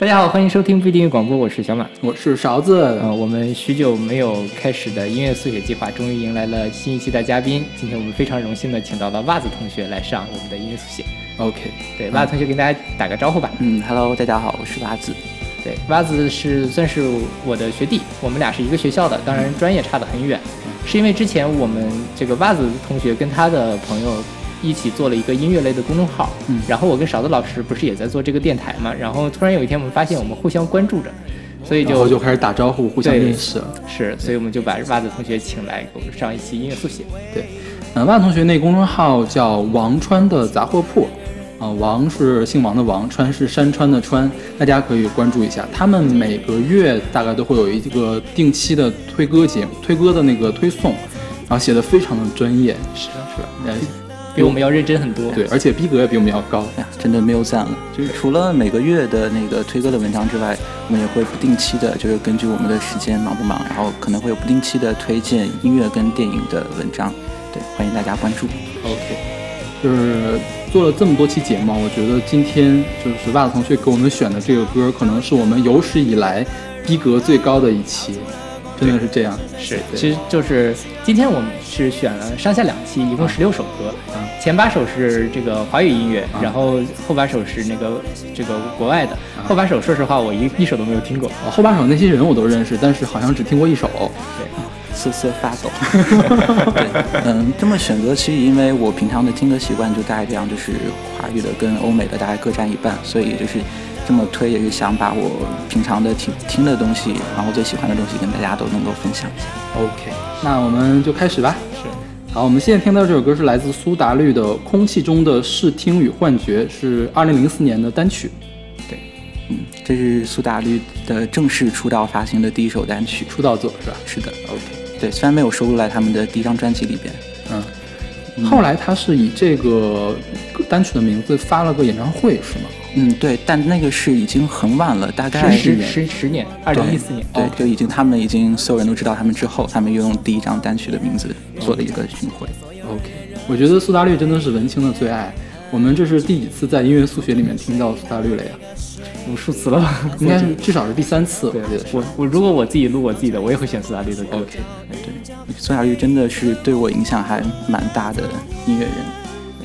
大家好，欢迎收听不一定乐广播，我是小马。我是勺子，呃，我们许久没有开始的音乐速写计划，终于迎来了新一期的嘉宾。今天我们非常荣幸的请到了袜子同学来上我们的音乐速写。OK，对，袜子同学跟大家打个招呼吧。嗯，Hello，大家好，我是袜子。对，袜子是算是我的学弟，我们俩是一个学校的，当然专业差得很远，是因为之前我们这个袜子同学跟他的朋友一起做了一个音乐类的公众号，嗯然后我跟勺子老师不是也在做这个电台嘛，然后突然有一天我们发现我们互相关注着，所以就就开始打招呼，互相认识。是，所以我们就把袜子同学请来给我们上一期音乐速写。对嗯，袜子同学那公众号叫王川的杂货铺，啊、王是姓王的王，川是山川的川，大家可以关注一下。他们每个月大概都会有一个定期的推歌节目，推歌的那个推送，然后写的非常的专业，是是吧？呃比我们要认真很多。对，而且逼格也比我们要高。哎呀，真的没有赞了。就是除了每个月的那个推歌的文章之外，我们也会不定期的，就是根据我们的时间忙不忙，然后可能会有不定期的推荐音乐跟电影的文章。对，欢迎大家关注。OK，就是做了这么多期节目，我觉得今天就是袜子同学给我们选的这个歌，可能是我们有史以来逼格最高的一期，真的是这样。是，其实就是今天我们是选了上下两期，一共十六首歌，啊前八首是这个华语音乐，啊然后后八首是那个这个国外的。后八首说实话我一一首都没有听过。哦后八首那些人我都认识，但是好像只听过一首。瑟瑟发抖。对，嗯，这么选择其实因为我平常的听歌习惯就大概这样，就是华语的跟欧美的大概各占一半，所以就是这么推也是想把我平常的听听的东西，然后最喜欢的东西跟大家都能够分享一下。OK，那我们就开始吧。是，好，我们现在听到这首歌是来自苏打绿的《空气中的视听与幻觉》，是二零零四年的单曲，对嗯，这是苏打绿的正式出道发行的第一首单曲。出道作是吧是的，？OK，对，虽然没有收录在他们的第一张专辑里边。嗯，后来他是以这个单曲的名字发了个演唱会是吗？嗯，对，但那个是已经很晚了，大概十十十十年，二零一四年。对，就已经他们已经所有人都知道他们之后，他们又用第一张单曲的名字做了一个巡回。OK，我觉得苏打绿真的是文青的最爱。我们这是第几次在音乐速学里面听到苏打绿了呀？无数次了吧？应该至少是第三次，对。我我如果我自己录我自己的，我也会选苏打绿的歌。OK，对，苏打绿真的是对我影响还蛮大的音乐人。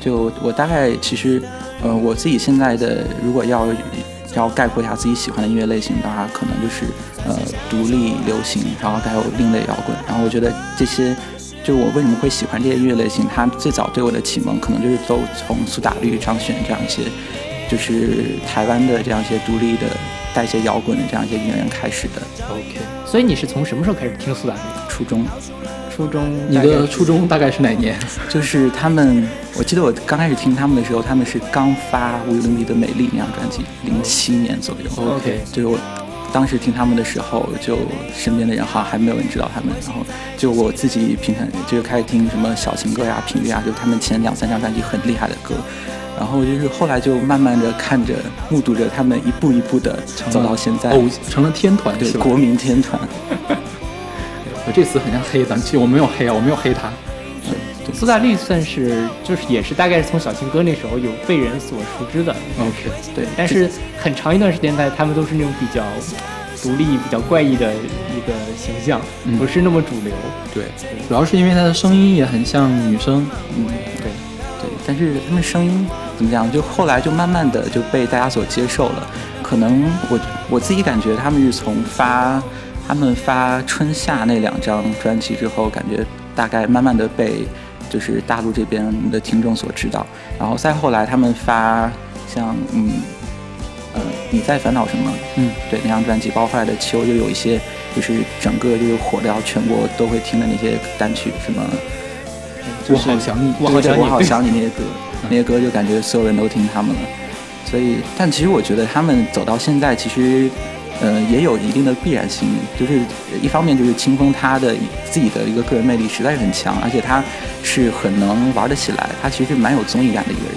就我大概其实，呃，我自己现在的如果要要概括一下自己喜欢的音乐类型的话，可能就是呃独立流行，然后还有另类摇滚。然后我觉得这些，就我为什么会喜欢这些音乐类型，它最早对我的启蒙可能就是都从苏打绿、张悬这样一些，就是台湾的这样一些独立的带一些摇滚的这样一些音乐人开始的。OK，所以你是从什么时候开始听苏打绿？初中初中？你的初中大概是哪年？就是他们，我记得我刚开始听他们的时候，他们是刚发《无与伦比的美丽》那张专辑，零七年左右。OK 就是我当时听他们的时候，就身边的人好像还没有人知道他们，然后就我自己平常就开始听什么小情歌呀、频率啊，就是他们前两三张专辑很厉害的歌。然后就是后来就慢慢的看着、目睹着他们一步一步的走到现在，偶成了天团？对国民天团。我这次很像黑咱，其实我没有黑啊，我没有黑他。苏打绿算是就是也是大概是从小情歌那时候有被人所熟知的，OK，对，但是很长一段时间在他们都是那种比较独立、比较怪异的一个形象，嗯不是那么主流。对，主要是因为他的声音也很像女生。嗯，对，但是他们声音怎么讲，就后来就慢慢的就被大家所接受了。可能我我自己感觉他们是从发他们发春夏那两张专辑之后，感觉大概慢慢的被就是大陆这边的听众所知道。然后再后来他们发像嗯呃你在烦恼什么？嗯，对那张专辑，包括后来的秋，又有一些就是整个就是火掉全国都会听的那些单曲，什么。我好想你，我好想你我好想你那些歌，那些歌就感觉所有人都听他们了。所以，但其实我觉得他们走到现在，其实，呃，也有一定的必然性。就是一方面就是清风他的自己的一个个人魅力实在是很强，而且他是很能玩得起来，他其实蛮有综艺感的一个人。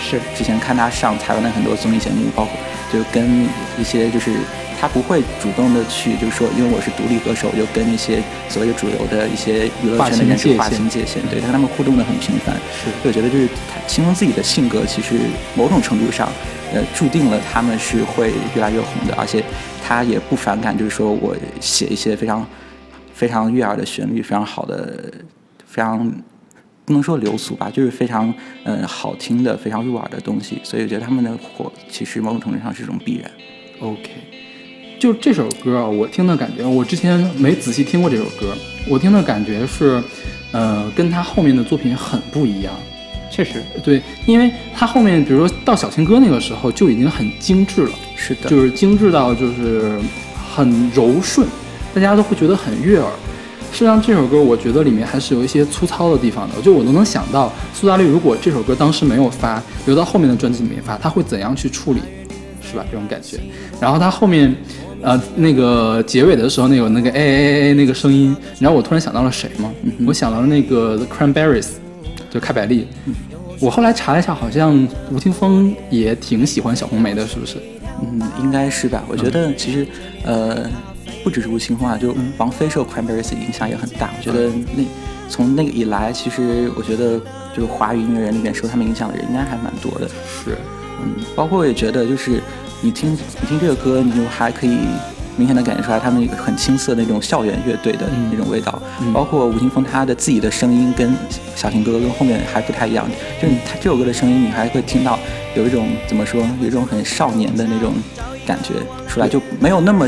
是之前看他上台湾的很多综艺节目，包括就跟一些就是台他不会主动的去，就是说，因为我是独立歌手，就跟一些所谓的主流的一些娱乐圈的人去划清界限，对，他跟他们互动的很频繁。是，我觉得就是他清风自己的性格，其实某种程度上，呃，注定了他们是会越来越红的，而且他也不反感，就是说我写一些非常非常悦耳的旋律，非常好的，非常。不能说流俗吧，就是非常嗯好听的、非常入耳的东西，所以我觉得他们的火其实某种程度上是一种必然。OK，就这首歌啊，我听的感觉，我之前没仔细听过这首歌，我听的感觉是，呃，跟他后面的作品很不一样。确实，对，因为他后面，比如说到小情歌那个时候就已经很精致了，是的，就是精致到就是很柔顺，大家都会觉得很悦耳。实际上这首歌，我觉得里面还是有一些粗糙的地方的。就我都能想到，苏打绿如果这首歌当时没有发，留到后面的专辑里面发，他会怎样去处理，是吧？这种感觉。然后他后面，呃，那个结尾的时候，那有那个哎哎哎哎那个声音，你知道我突然想到了谁吗？我想到了那个 The Cranberries，就开百利。我后来查了一下，好像吴青峰也挺喜欢小红梅的，是不是？嗯，应该是吧。我觉得其实，呃。不只是吴青峰啊，就王菲受 Cranberries 影响也很大。我觉得那从那个以来，其实我觉得就是华语音乐人里面受他们影响的人应该还蛮多的。是，嗯，包括我也觉得，就是你听你听这个歌，你就还可以明显的感觉出来他们很青涩那种校园乐队的那种味道。包括吴青峰他的自己的声音跟小情歌跟后面还不太一样，就是他这首歌的声音，你还会听到有一种怎么说，有一种很少年的那种感觉出来，就没有那么。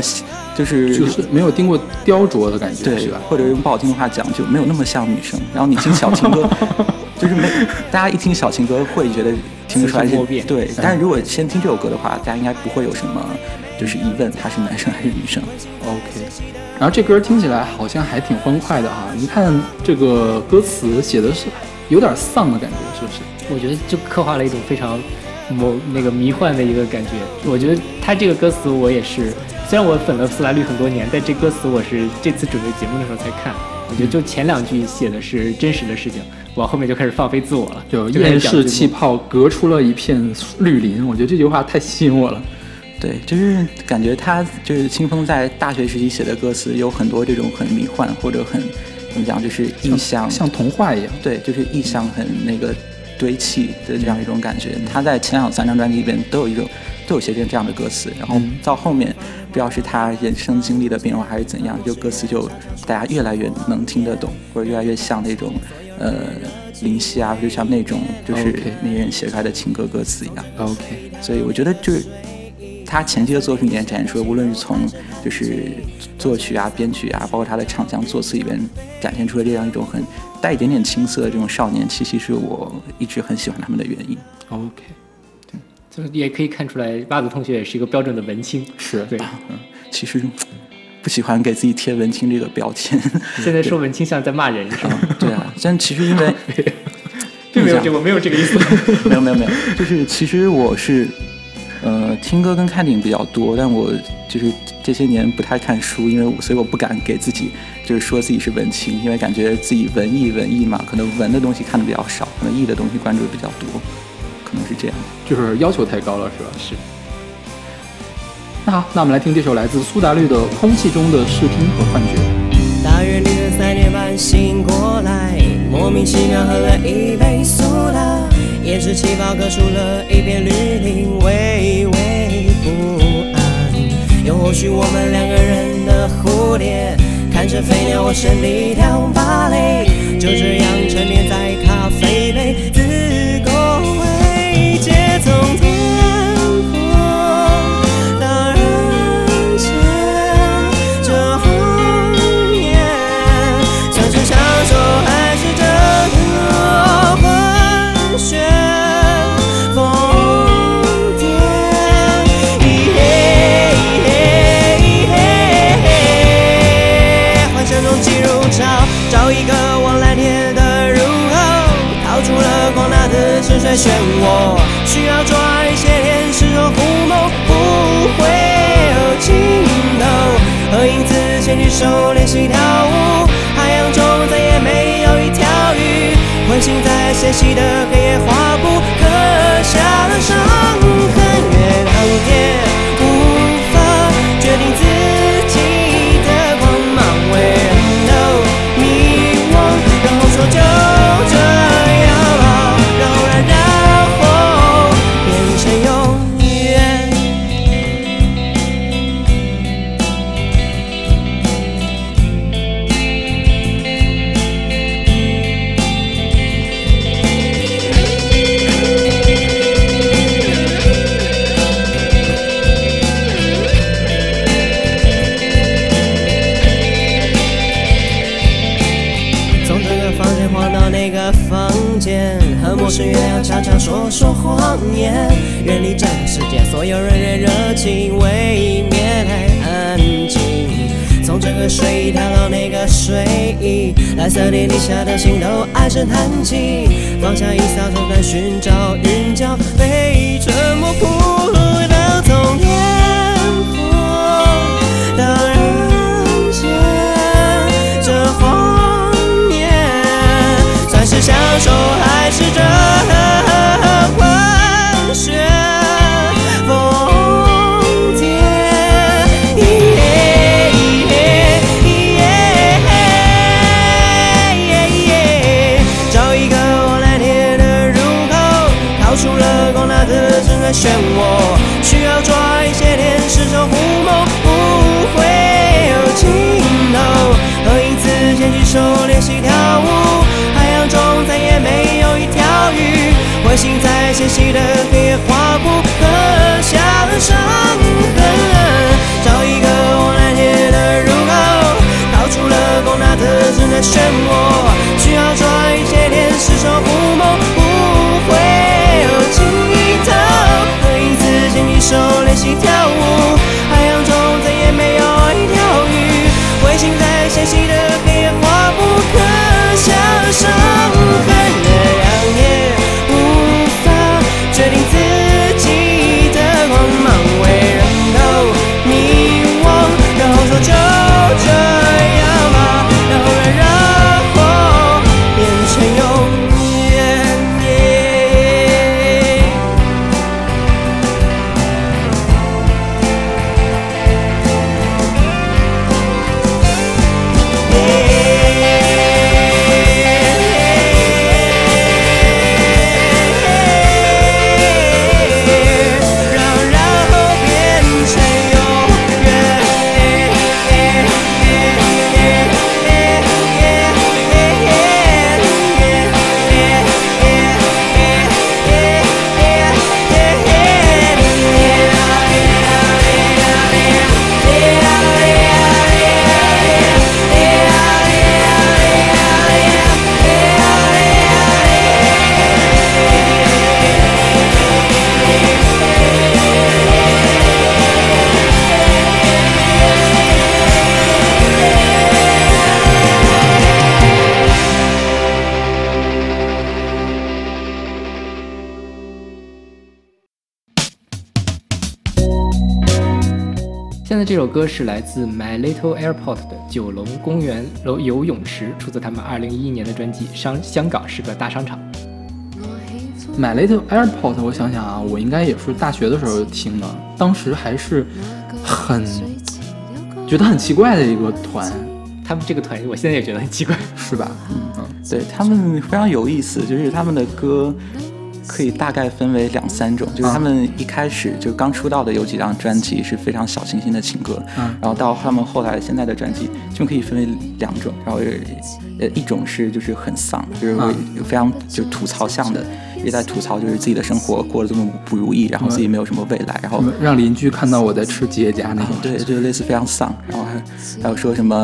就是就是没有经过雕琢的感觉，对，是吧？或者用不好听的话讲，就没有那么像女生。然后你听小情歌，就是没大家一听小情歌会觉得听不出来是，对。但是如果先听这首歌的话，大家应该不会有什么就是疑问，他是男生还是女生？OK。然后这歌听起来好像还挺欢快的哈，你看这个歌词写的是有点丧的感觉，是不是？我觉得就刻画了一种非常某那个迷幻的一个感觉。我觉得他这个歌词我也是。虽然我粉了苏打绿很多年，但这歌词我是这次准备节目的时候才看。我觉得就前两句写的是真实的事情，往后面就开始放飞自我了。就厌世气泡隔出了一片绿林，我觉得这句话太吸引我了。对，就是感觉他就是清风在大学时期写的歌词，有很多这种很迷幻或者很怎么讲，就是意象像童话一样。对，就是意象很那个堆砌的这样一种感觉。他在前两三张专辑里边都有一种。都有些这样的歌词，然后到后面，不知道是他人生经历的变化还是怎样，就歌词就大家越来越能听得懂，或者越来越像那种呃林夕啊，就像那种就是那些人写出来的情歌歌词一样。OK，所以我觉得就是他前期的作品里面展现出，无论是从就是作曲啊、编曲啊，包括他的唱腔、作词里面展现出了这样一种很带一点点青涩的这种少年气息，是我一直很喜欢他们的原因。OK。也可以看出来，袜子同学也是一个标准的文青。是对，嗯，其实不喜欢给自己贴文青这个标签。现在说文青像在骂人是吗？对啊，但其实因为 并没有这，我没有这个意思。没有没有没有，就是其实我是呃听歌跟看电影比较多，但我就是这些年不太看书，因为所以我不敢给自己就是说自己是文青，因为感觉自己文艺文艺嘛，可能文的东西看的比较少，可能艺的东西关注的比较多。可能是这样，就是要求太高了，是吧？是。那好，那我们来听这首来自苏打绿的《空气中的视听和幻觉》。大约凌晨三点半醒过来，莫名其妙喝了一杯苏打，也是气泡割出了一片绿林，微微不安。又或许我们两个人的蝴蝶，看着飞鸟，我身体跳芭蕾，就这样牵着手练习跳舞，海洋中再也没有一条鱼。唤醒在纤细的黑夜划过声叹气，放下一扫手段寻找心，在纤细的黑夜划过，刻下了伤痕。找一个往蓝天的入口，逃出了光大的人海漩涡，首歌是来自 My Little Airport 的《九龙公园游游泳池》，出自他们二零一一年的专辑《商香港是个大商场》。My Little Airport，我想想啊，我应该也是大学的时候听的，当时还是很觉得很奇怪的一个团，他们这个团，我现在也觉得很奇怪。是吧？嗯，对他们非常有意思，就是他们的歌可以大概分为两三种，就是他们一开始就刚出道的有几张专辑是非常小清新的情歌，嗯然后到他们后来现在的专辑就可以分为两种，然后呃一种是就是很丧，就是非常就吐槽向的，也在吐槽就是自己的生活过得这么不如意，然后自己没有什么未来，然后让邻居看到我在吃吉野家那种。对，就类似非常丧，然后还还有说什么，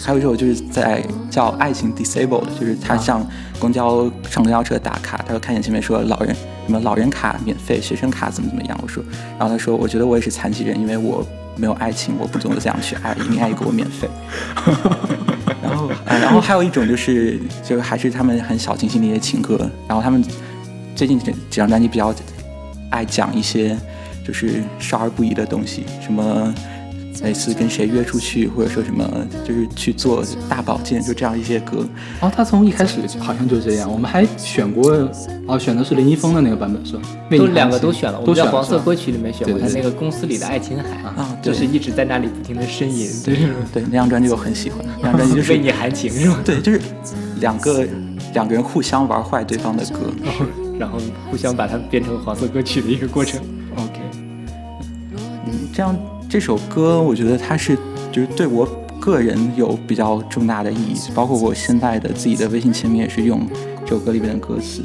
还有一首就是在叫《爱情 Disabled》，就是他上公交上公交车打卡，他就看见前面说老人什么老人卡免费，学生卡怎么怎么样，我说，然后他说我觉得我也是残疾人，因为我没有爱情，我不懂得怎样去爱，你爱给我免费。然后、啊，然后还有一种就是，就是还是他们很小清新的一些情歌，然后他们最近这几张专辑比较爱讲一些就是少儿不宜的东西，什么类似跟谁约出去，或者说什么就是去做大保健，就这样一些歌。哦，他从一开始好像就这样，我们还选过，哦，选的是林一峰的那个版本是吧？都两个都选了，我都们在选黄色歌曲里面选过他那个公司里的爱琴海啊就是一直在那里不停的呻吟，对，对，那张专辑我很喜欢，那张专辑就是为你含情是吧？对，就是两个两个人互相玩坏对方的歌。然后互相把它变成黄色歌曲的一个过程。OK，嗯，这样这首歌，我觉得它是就是对我个人有比较重大的意义，包括我现在的自己的微信签名也是用这首歌里面的歌词。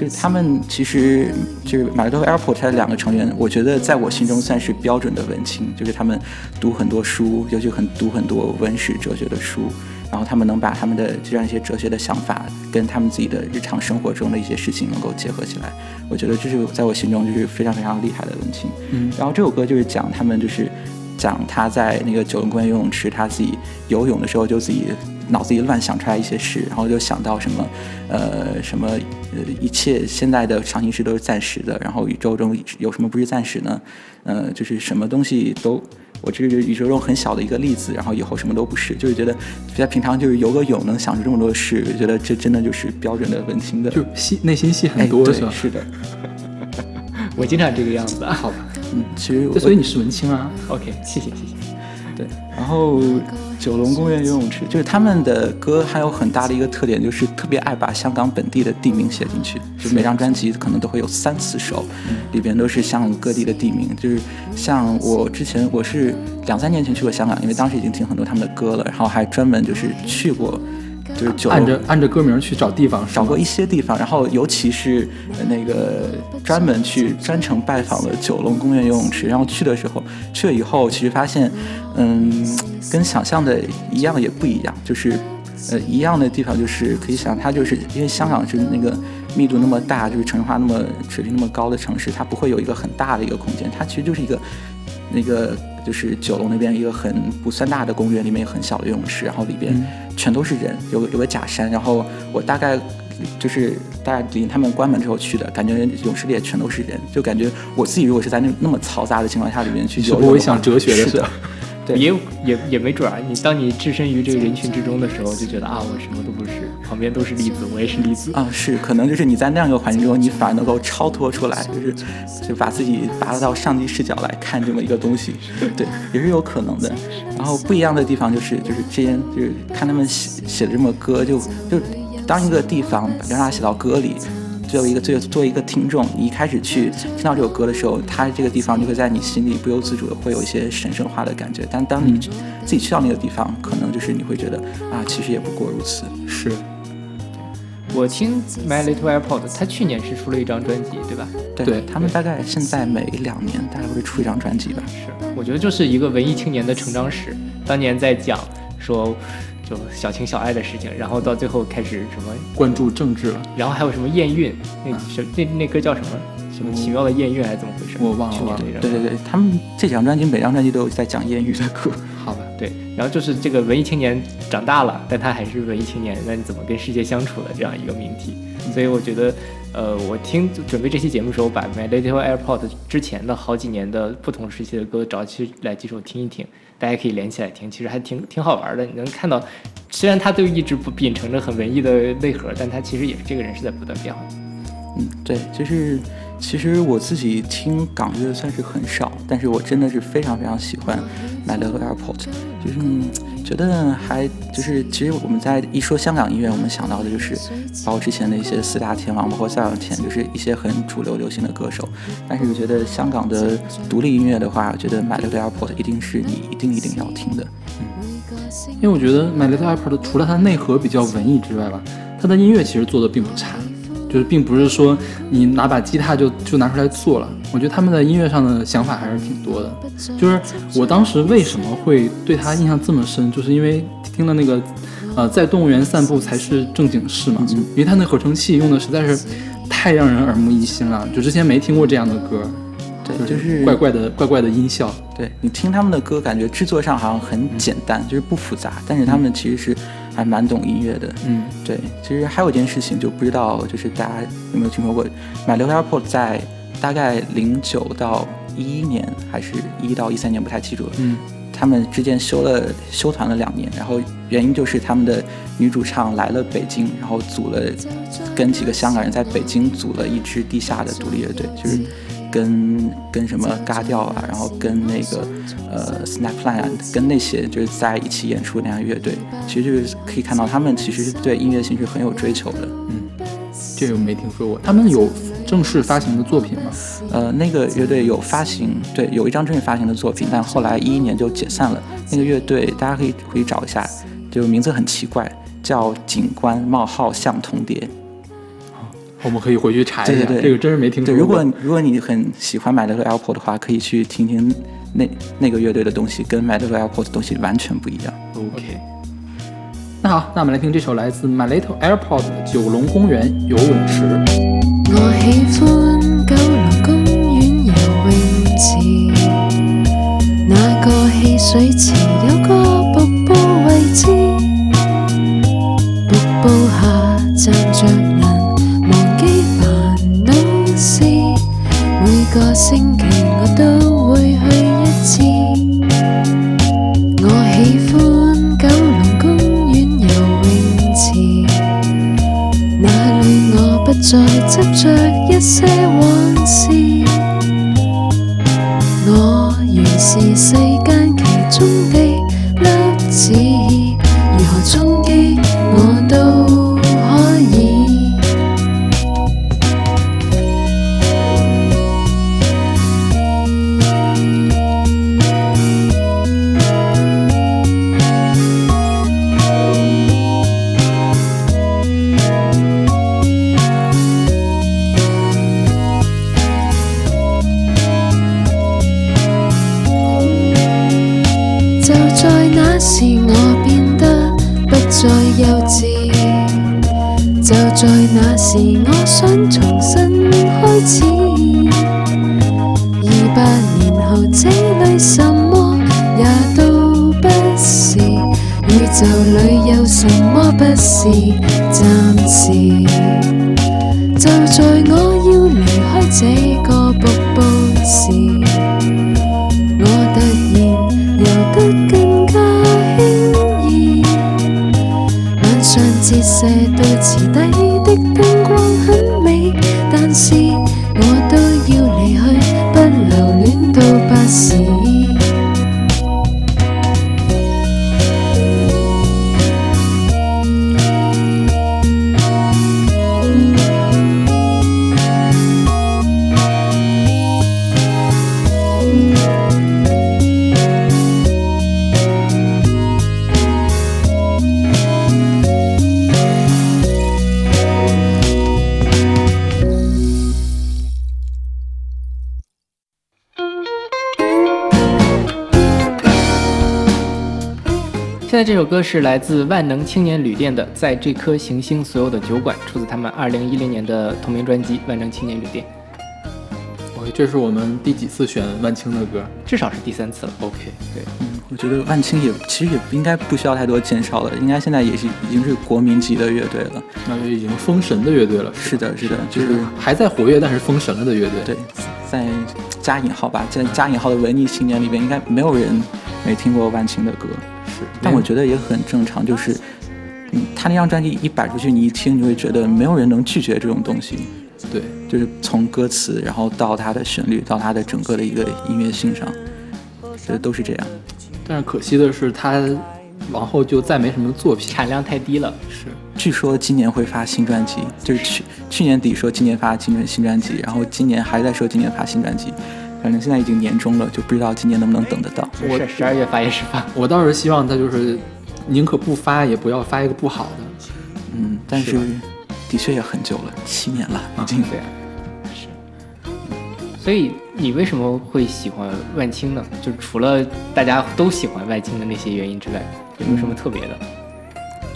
就是他们其实就是 My Little Airport 它的两个成员，我觉得在我心中算是标准的文青，就是他们读很多书，尤其很读很多文史哲学的书，然后他们能把他们的这样一些哲学的想法跟他们自己的日常生活中的一些事情能够结合起来，我觉得这是在我心中就是非常非常厉害的文青。嗯然后这首歌就是讲他们就是讲他在那个九龙公园游泳池，他自己游泳的时候就自己脑子里乱想出来一些事，然后就想到什么呃什么呃一切现在的常心事都是暂时的，然后宇宙中有什么不是暂时呢？呃，就是什么东西都。我这是宇宙中很小的一个粒子，然后以后什么都不是，就是觉得在平常就是游个泳能想出这么多事，我觉得这真的就是标准的文青的，就戏内心戏哎很多，对是吧？是的，我经常这个样子啊。好吧，嗯，其实所以你是文青啊？OK，谢谢谢谢。对，然后九龙公园游泳池，就是他们的歌还有很大的一个特点，就是特别爱把香港本地的地名写进去，就每张专辑可能都会有三四首，里边都是香港各地的地名。就是像我之前我是两三年前去过香港，因为当时已经听很多他们的歌了，然后还专门就是去过，就是按着按着歌名去找地方，找过一些地方，然后尤其是呃那个专门去专程拜访了九龙公园游泳池，然后去的时候去了以后，其实发现，嗯，跟想象的一样也不一样，就是呃一样的地方就是可以想，它就是因为香港是那个密度那么大，就是城市化那么水平那么高的城市，它不会有一个很大的一个空间，它其实就是一个那个就是九龙那边一个很不算大的公园，里面有很小的游泳池，然后里边全都是人，有个有个假山，然后我大概就是大概临他们关门之后去的，感觉泳池里也全都是人，就感觉我自己如果是在那那么嘈杂的情况下里面去是游泳想哲学的是的。是吧，对也也也没准儿，你当你置身于这个人群之中的时候，就觉得啊，我什么都不是，旁边都是例子，我也是例子。啊，是，可能就是你在那样一个环境中，你反而能够超脱出来，就是就把自己拔到上帝视角来看这么一个东西，对，也是有可能的。然后不一样的地方就是，就是之前就是看他们写写的这么歌，就就当一个地方让它写到歌里。作为一个作为作为一个听众，你一开始去听到这首歌的时候，它这个地方就会在你心里不由自主的会有一些神圣化的感觉。但当你自己去到那个地方，可能就是你会觉得啊，其实也不过如此。是我听 My Little Airport，他去年是出了一张专辑，对吧？对对他们大概现在每两年大概会出一张专辑吧。是，我觉得就是一个文艺青年的成长史。当年在讲说，就小情小爱的事情，然后到最后开始什么，关注政治了，然后还有什么验孕，那什那那歌叫什么？什么奇妙的验孕还是怎么回事？我忘了去年忘了那张对对对，他们这几张专辑每张专辑都有在讲艳遇的歌。好吧，对，然后就是这个文艺青年长大了，但他还是文艺青年，那你怎么跟世界相处的这样一个命题？所以我觉得，呃，我听准备这期节目的时候，把 My Little Airport 之前的好几年的不同时期的歌找起来几首听一听，大家可以连起来听，其实还挺挺好玩的。你能看到，虽然他都一直不秉承着很文艺的内核，但他其实也是这个人是在不断变化的。嗯，对，就是其实我自己听港乐算是很少，但是我真的是非常非常喜欢 My Little Airport，就是、觉得还就是其实我们在一说香港音乐，我们想到的就是包括之前的一些四大天王，包括再往前就是一些很主流流行的歌手，但是我觉得香港的独立音乐的话，我觉得 My Little Airport 一定是你一定一定要听的。嗯。因为我觉得 My Little Airport 除了它的内核比较文艺之外吧，它的音乐其实做的并不差，就是并不是说你拿把吉他就就拿出来做了。我觉得他们在音乐上的想法还是挺多的。就是我当时为什么会对他印象这么深，就是因为听了那个呃在动物园散步才是正经事嘛，因为他那合成器用的实在是太让人耳目一新了，就之前没听过这样的歌，对，就是怪怪的怪怪的音效。对你听他们的歌，感觉制作上好像很简单，就是不复杂，但是他们其实是还蛮懂音乐的。嗯，对，其实还有一件事情，就不知道就是大家有没有听说过，My Little Airport 在大概零九到一一年，还是一到一三年，不太记住了。嗯，他们之间休了休团了两年，然后原因就是他们的女主唱来了北京，然后组了跟几个香港人在北京组了一支地下的独立乐队，就是跟跟什么嘎调啊，然后跟那个呃 Snapline 啊，跟那些就是在一起演出那样乐队，其实就是可以看到他们其实是对音乐性是很有追求的。嗯这个我没听说过。他们有正式发行的作品吗？呃，那个乐队有发行，对，有一张正式发行的作品，但后来一一年就解散了。那个乐队大家可以可以找一下，就名字很奇怪，叫景观冒号像通牒。我们可以回去查一下，对对对这个真是没听过。如果如果你很喜欢 My Little Airport 的话，可以去听听那那个乐队的东西，跟 My Little Airport 的东西完全不一样。OK，那好，那我们来听这首来自 My Little Airport 的《九龙公园游泳池》。我喜欢九龙公园游泳池，那个汽水池有个瀑布位置，个星期我都会去一次。我喜欢九龙公园游泳池。那里我不再执着一些往事，我如是细歌是来自万能青年旅店的《在这颗行星所有的酒馆》，出自他们二零一零年的同名专辑《万能青年旅店》，OK，这是我们第几次选万青的歌至少是第三次了。？OK，对，嗯，我觉得万青也其实也应该不需要太多介绍了，应该现在也是已经是国民级的乐队了。那就已经封神的乐队了。是的，是的，就就是是还在活跃，但是封神了的乐队。对，在加引号吧，在加引号的文艺青年里边，应该没有人没听过万青的歌。我觉得也很正常，就是，嗯，他那张专辑一摆出去，你一听，你会觉得没有人能拒绝这种东西。对，就是从歌词，然后到他的旋律，到他的整个的一个音乐性上，觉得都是这样。但是可惜的是，他往后就再没什么作品。产量太低了。是，据说今年会发新专辑，就是去去年底说今年发新专新专辑，然后今年还在说今年发新专辑，反正现在已经年终了，就不知道今年能不能等得到。没事，十二月发也是发。我倒是希望他就是宁可不发，也不要发一个不好的。嗯，但是是的确也很久了，七年了已经。对啊，是。所以你为什么会喜欢万青呢？就是除了大家都喜欢万青的那些原因之外，有没有什么特别的？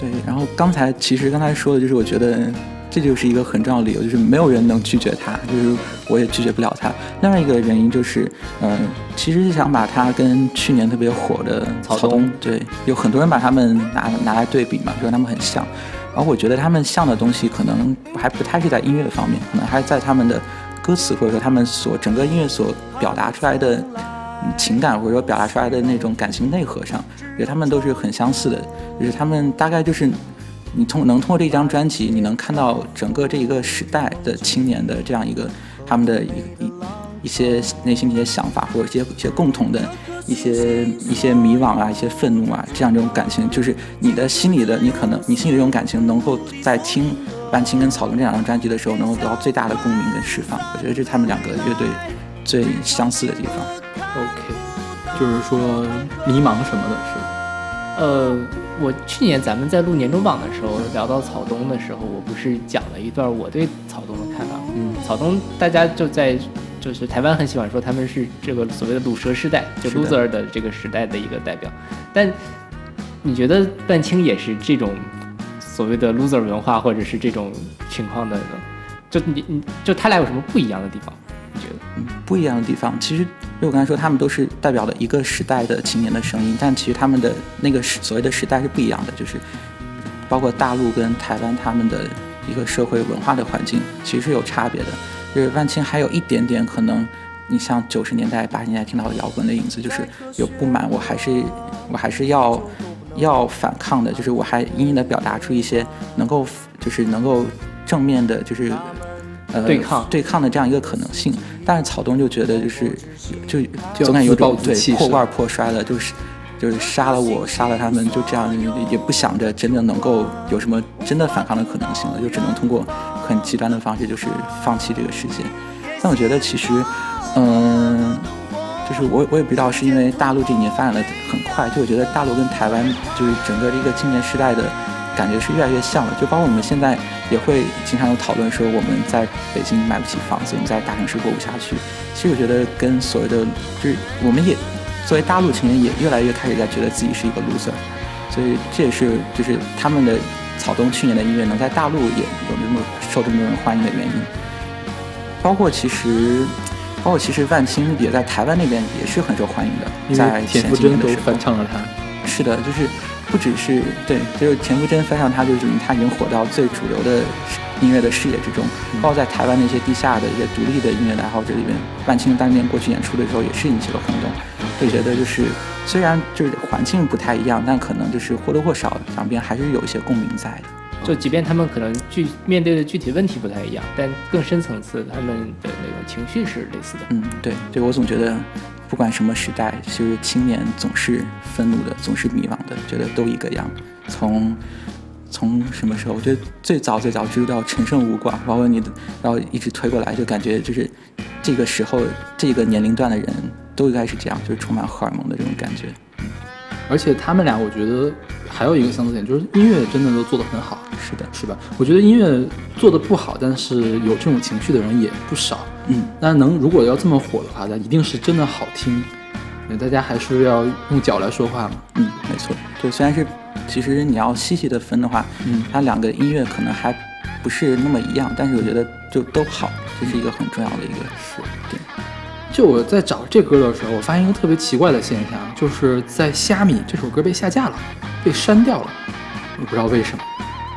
对，然后刚才其实刚才说的就是，我觉得这就是一个很重要的理由，就是没有人能拒绝他，就是我也拒绝不了他。另外一个原因就是，嗯、其实是想把他跟去年特别火的草东对，有很多人把他们拿拿来对比嘛，说他们很像。然后我觉得他们像的东西，可能还不太是在音乐方面，可能还是在他们的歌词或者说他们所整个音乐所表达出来的嗯情感，或者说表达出来的那种感情内核上，我觉得他们都是很相似的。就是他们大概就是你通能通过这张专辑，你能看到整个这一个时代的青年的这样一个他们的一一一些内心的一些想法，或者一些一些共同的一些一些迷惘啊，一些愤怒啊，这样这种感情，就是你的心里的，你可能你心里这种感情，能够在听万青跟草东这两张专辑的时候，能够得到最大的共鸣跟释放。我觉得这是他们两个乐队最相似的地方。OK，就是说迷茫什么的，是吧。呃，我去年咱们在录年终榜的时候聊到草东的时候，我不是讲了一段我对草东的看法吗？嗯，草东大家就在就是台湾很喜欢说他们是这个所谓的卤蛇时代，就 loser 的这个时代的一个代表，但你觉得半青也是这种所谓的 loser 文化，或者是这种情况的呢？就你你就他俩有什么不一样的地方？不一样的地方，其实，因为我刚才说他们都是代表了一个时代的青年的声音，但其实他们的那个时所谓的时代是不一样的，就是包括大陆跟台湾他们的一个社会文化的环境其实是有差别的。就是万青还有一点点可能，你像九十年代、八十年代听到的摇滚的影子，就是有不满，我还是我还是要要反抗的，就是我还隐隐的表达出一些能够就是能够正面的，就是。呃，对抗。对抗的这样一个可能性，但是草东就觉得就是就就总感觉有种对破罐破摔了，就是就是杀了我，杀了他们，就这样也不想着真的能够有什么真的反抗的可能性了，就只能通过很极端的方式，就是放弃这个世界。但我觉得其实，嗯、就是我我也不知道是因为大陆这几年发展的很快，就我觉得大陆跟台湾就是整个这个青年时代的感觉是越来越像了。就包括我们现在也会经常有讨论说，我们在北京买不起房子，我们在大城市过不下去。其实我觉得跟所谓的就是我们也作为大陆青年也越来越开始在觉得自己是一个 loser，所以这也是就是他们的草东去年的音乐能在大陆也有这么受这么多人欢迎的原因。包括其实，包括其实万青也在台湾那边也是很受欢迎的，因在前几年的时候翻唱了他。是的，就是不只是对，就是田馥甄翻唱他，就证明他已经火到最主流的音乐的视野之中。包括在台湾那些地下的一些独立的音乐爱好者里面，万青当年过去演出的时候也是引起了轰动。会觉得就是虽然就是环境不太一样，但可能就是或多或少两边还是有一些共鸣在的。就即便他们可能具面对的具体问题不太一样，但更深层次他们的那个情绪是类似的。嗯，对，对我总觉得，不管什么时代，就是青年总是愤怒的，总是迷茫的，觉得都一个样。从从什么时候？我觉得最早最早知道陈胜吴广，包括你的，然后一直推过来，就感觉就是这个时候这个年龄段的人都应该是这样，就是充满荷尔蒙的这种感觉。而且他们俩，我觉得还有一个相似点，就是音乐真的都做得很好，是的，是吧？我觉得音乐做得不好，但是有这种情绪的人也不少。嗯，那能如果要这么火的话，那一定是真的好听。对大家还是要用脚来说话嘛。嗯，没错。就虽然是，其实你要细细的分的话，嗯它两个音乐可能还不是那么一样，但是我觉得就都好，这是一个很重要的一个是点。就我在找这歌的时候，我发现一个特别奇怪的现象，就是在虾米这首歌被下架了，被删掉了，我不知道为什么，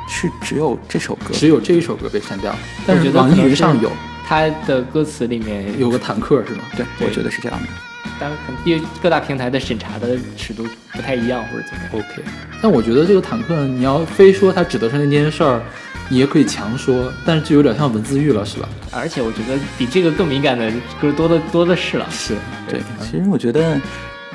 是只有这首歌，只有这一首歌被删掉了，但我是网易云上有它的歌词里面有个坦克是吗？对，对我觉得是这样的。当然可能因为各大平台的审查的尺度不太一样，或者怎么样。OK，但我觉得这个坦克，你要非说它指的是那件事儿，你也可以强说，但是就有点像文字狱了，是吧？而且我觉得比这个更敏感的歌多的多的是了。是，对，其实我觉得，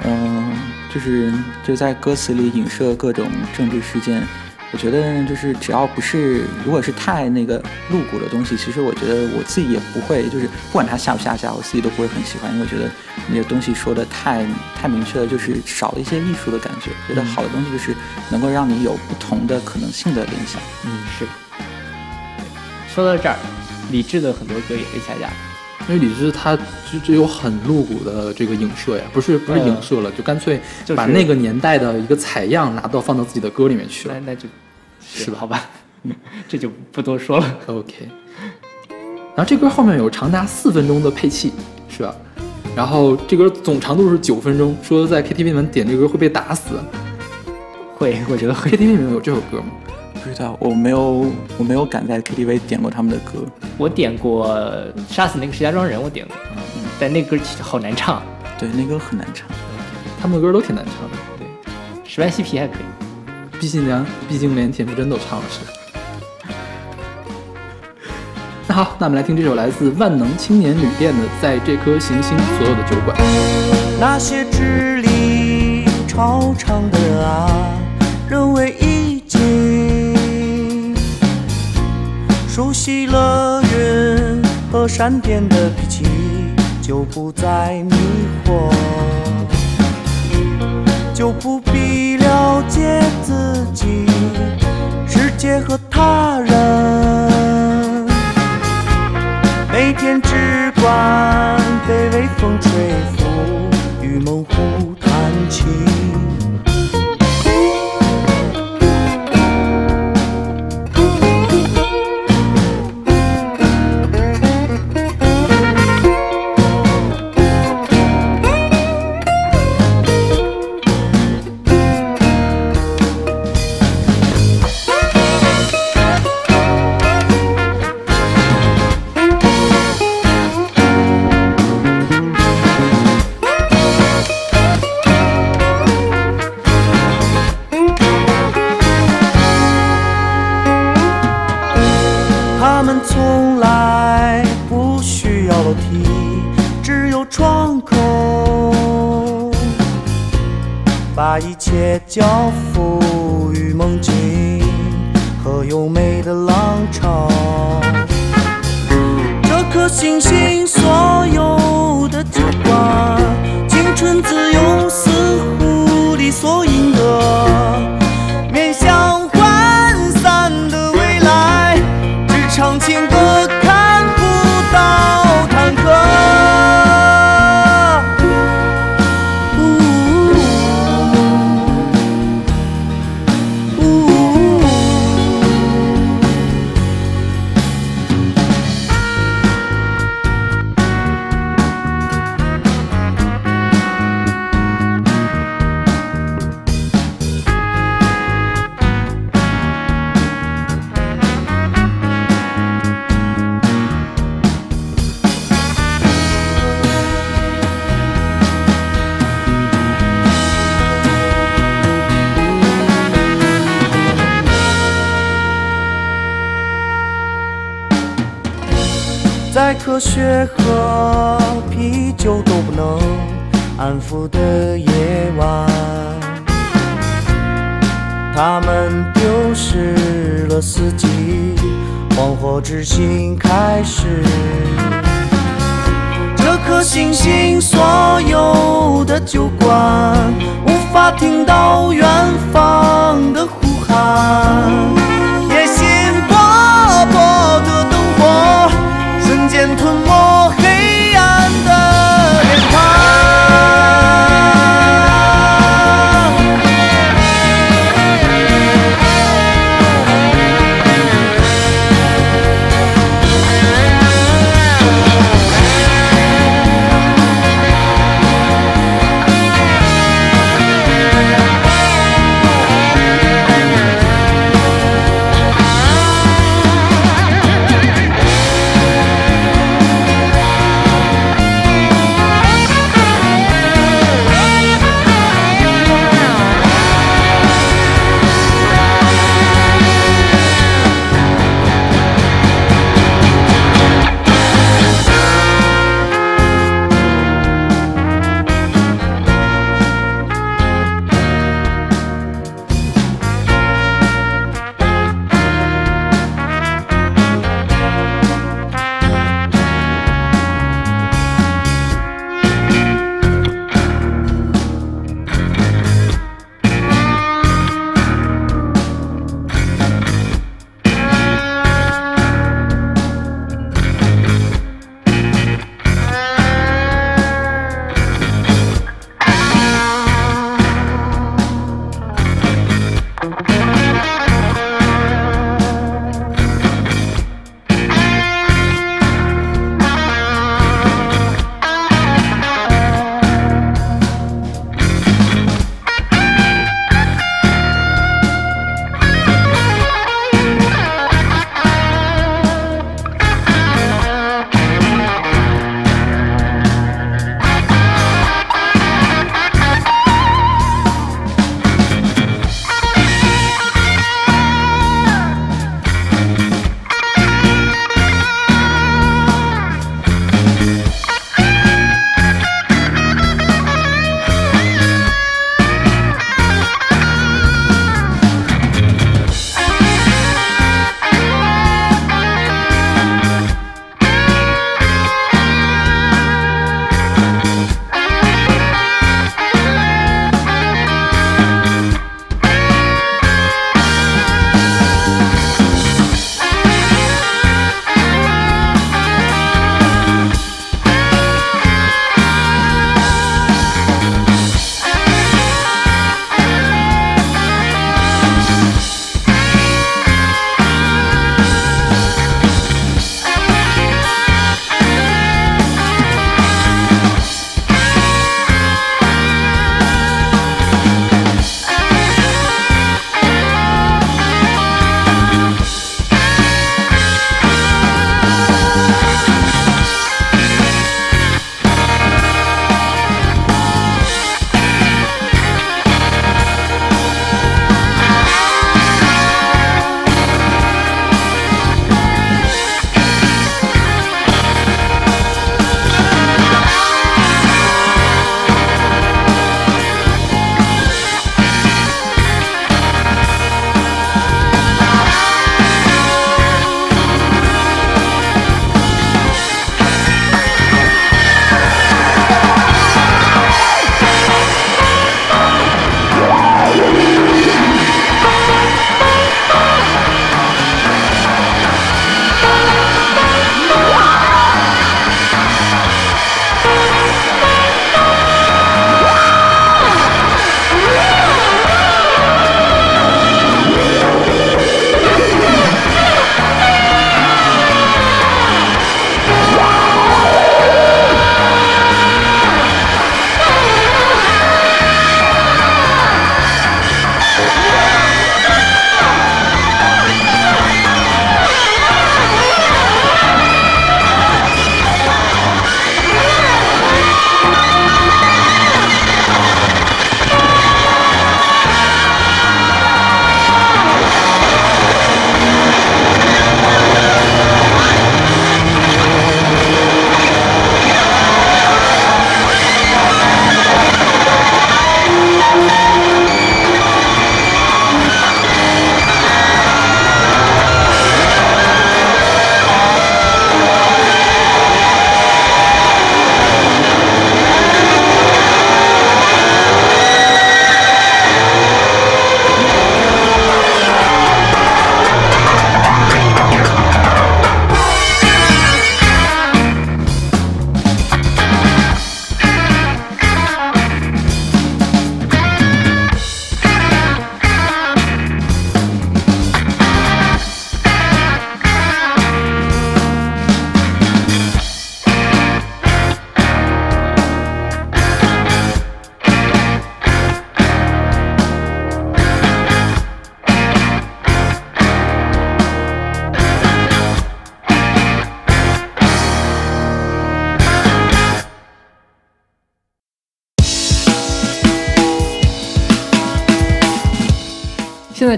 嗯、就是就在歌词里影射各种政治事件。我觉得就是只要不是，如果是太那个露骨的东西，其实我觉得我自己也不会，就是不管它下不下架，我自己都不会很喜欢，因为我觉得那些东西说的太太明确了，就是少了一些艺术的感觉。觉得好的东西就是能够让你有不同的可能性的联想。嗯，是。说到这儿，李志的很多歌也被下架了。因为李志他就只有很露骨的这个影射呀，不是不是影射了，就干脆就把那个年代的一个采样拿到放到自己的歌里面去了那。那就是吧？好吧，这就不多说了。OK，然后这歌后面有长达四分钟的配器，是吧？然后这歌总长度是九分钟，说在 KTV 里面点这歌会被打死。会，我觉得会。KTV 里面有这首歌吗？不知道，我没有，我没有敢在 KTV 点过他们的歌。我点过《杀死那个石家庄人》，我点过，嗯但那歌其实好难唱。对，那歌很难唱。他们的歌都挺难唱的，对，十万嬉皮还可以。毕竟连毕竟连田馥甄都唱了是吧。那好，那我们来听这首来自万能青年旅店的《在这颗行星所有的酒馆》。那些支离超长的啊，起了云和闪电的脾气，就不再迷惑，就不必了解自己、世界和他人。每天只管被微风吹拂，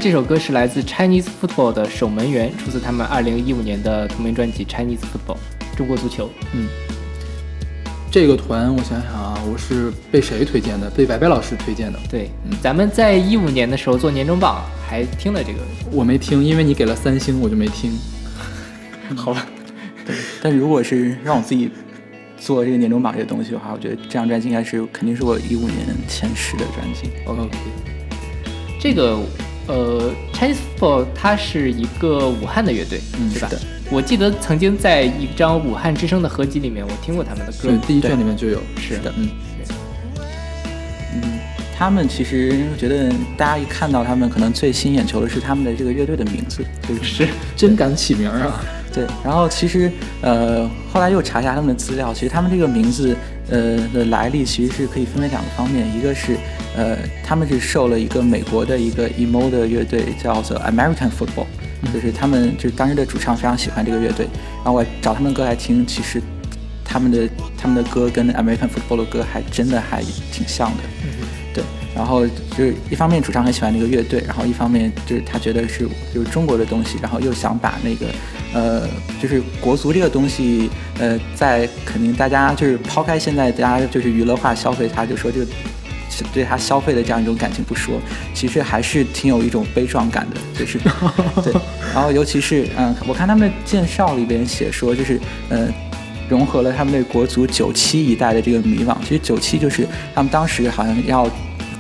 这首歌是来自 Chinese Football 的《守门员》，出自他们二零一五年的同名专辑《Chinese Football》中国足球。嗯这个团我想想啊，我是被谁推荐的？被白白老师推荐的。对，咱们在一五年的时候做年终榜还听了这个，我没听，因为你给了三星，我就没听。好吧，但如果是让我自己做这个年终榜这个东西的话，我觉得这张专辑应该是肯定是我一五年前十的专辑。OK，这个呃 Chinese Football 它是一个武汉的乐队，嗯对吧是的？我记得曾经在一张武汉之声的合集里面，我听过他们的歌对，。第一卷里面就有。是的嗯，嗯，他们其实我觉得大家一看到他们，可能最吸引眼球的是他们的这个乐队的名字，就是真敢起名儿啊！对，然后其实呃，后来又查一下他们的资料，其实他们这个名字呃的来历其实是可以分为两个方面，一个是呃他们是受了一个美国的一个 emo 的乐队叫做 American Football，就是他们就是当时的主唱非常喜欢这个乐队，然后我找他们歌来听，其实他们的他们的歌跟 American Football 的歌还真的还挺像的。对，然后就是一方面主唱很喜欢那个乐队，然后一方面就是他觉得是就是中国的东西，然后又想把那个呃就是国足这个东西，呃，在肯定大家就是抛开现在大家就是娱乐化消费它，就说这个是对他消费的这样一种感情不说，其实还是挺有一种悲壮感的，就是对，然后尤其是嗯，我看他们的介绍里边写说就是呃。融合了他们对国足九七一代的这个迷惘。其实九七就是他们当时好像要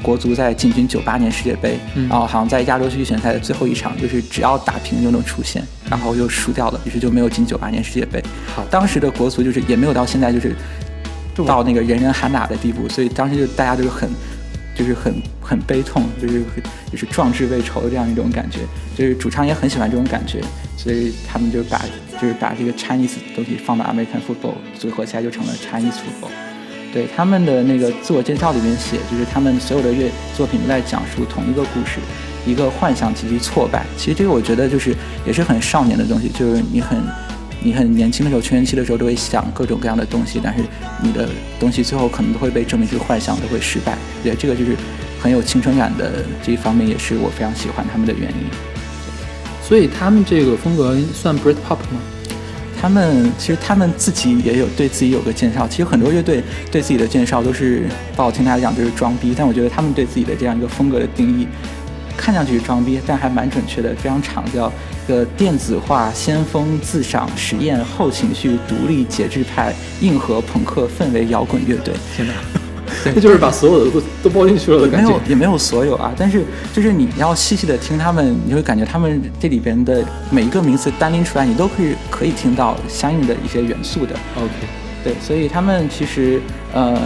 国足在进军九八年世界杯，然后好像在亚洲区预选赛的最后一场，就是只要打平就能出线，然后又输掉了，于是就没有进九八年世界杯。好当时的国足就是也没有到现在就是到那个人人喊打的地步，所以当时就大家就是很。就是很很悲痛，就是就是壮志未酬的这样一种感觉，就是主唱也很喜欢这种感觉，所以他们就把就是把这个 Chinese 东西放到 American football 组合起来就成了 Chinese football。对他们的那个自我介绍里面写，就是他们所有的乐作品都在讲述同一个故事，一个幻想及其挫败。其实这个我觉得就是也是很少年的东西，就是你很你很年轻的时候，青春期的时候都会想各种各样的东西，但是你的东西最后可能都会被证明是幻想，都会失败。对，这个就是很有青春感的这一方面，也是我非常喜欢他们的原因。所以他们这个风格算 Britpop 吗？他们其实他们自己也有对自己有个介绍，其实很多乐队对自己的介绍都是不好听来讲就是装逼，但我觉得他们对自己的这样一个风格的定义，看上去是装逼，但还蛮准确的，非常长，叫一个电子化先锋自赏实验后情绪独立节制派硬核朋克氛围摇滚乐队。天哪，这就是把所有的都都包进去了的感觉。没有也没有所有啊，但是就是你要细细的听他们，你会感觉他们这里边的每一个名词单拎出来，你都可以可以听到相应的一些元素的。OK，对，所以他们其实呃，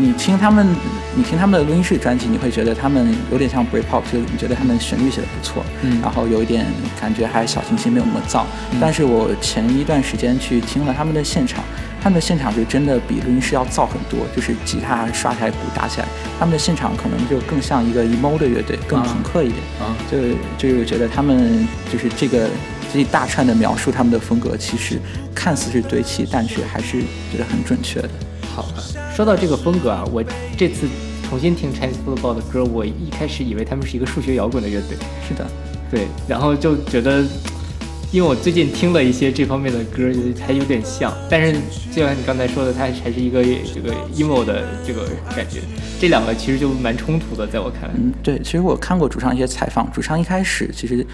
你听他们，你听他们的录音室专辑，你会觉得他们有点像 Britpop，就是你觉得他们旋律写的不错，嗯然后有一点感觉还小清新，没有那么燥。但是我前一段时间去听了他们的现场，他们的现场就真的比录音室要燥很多，就是吉他刷起来，鼓打起来，他们的现场可能就更像一个 emo 的乐队，更啊朋克一点。啊，就就是觉得他们就是这个这一大串的描述他们的风格，其实看似是对齐，但是还是觉得很准确的。好了，说到这个风格啊，我这次重新听 Chinese Football 的歌，我一开始以为他们是一个数学摇滚的乐队，是的，对，然后就觉得，因为我最近听了一些这方面的歌，就是还有点像，但是就像你刚才说的，它还是一个这个 emo 的这个感觉，这两个其实就蛮冲突的，在我看来。嗯，对，其实我看过主唱一些采访，主唱一开始其实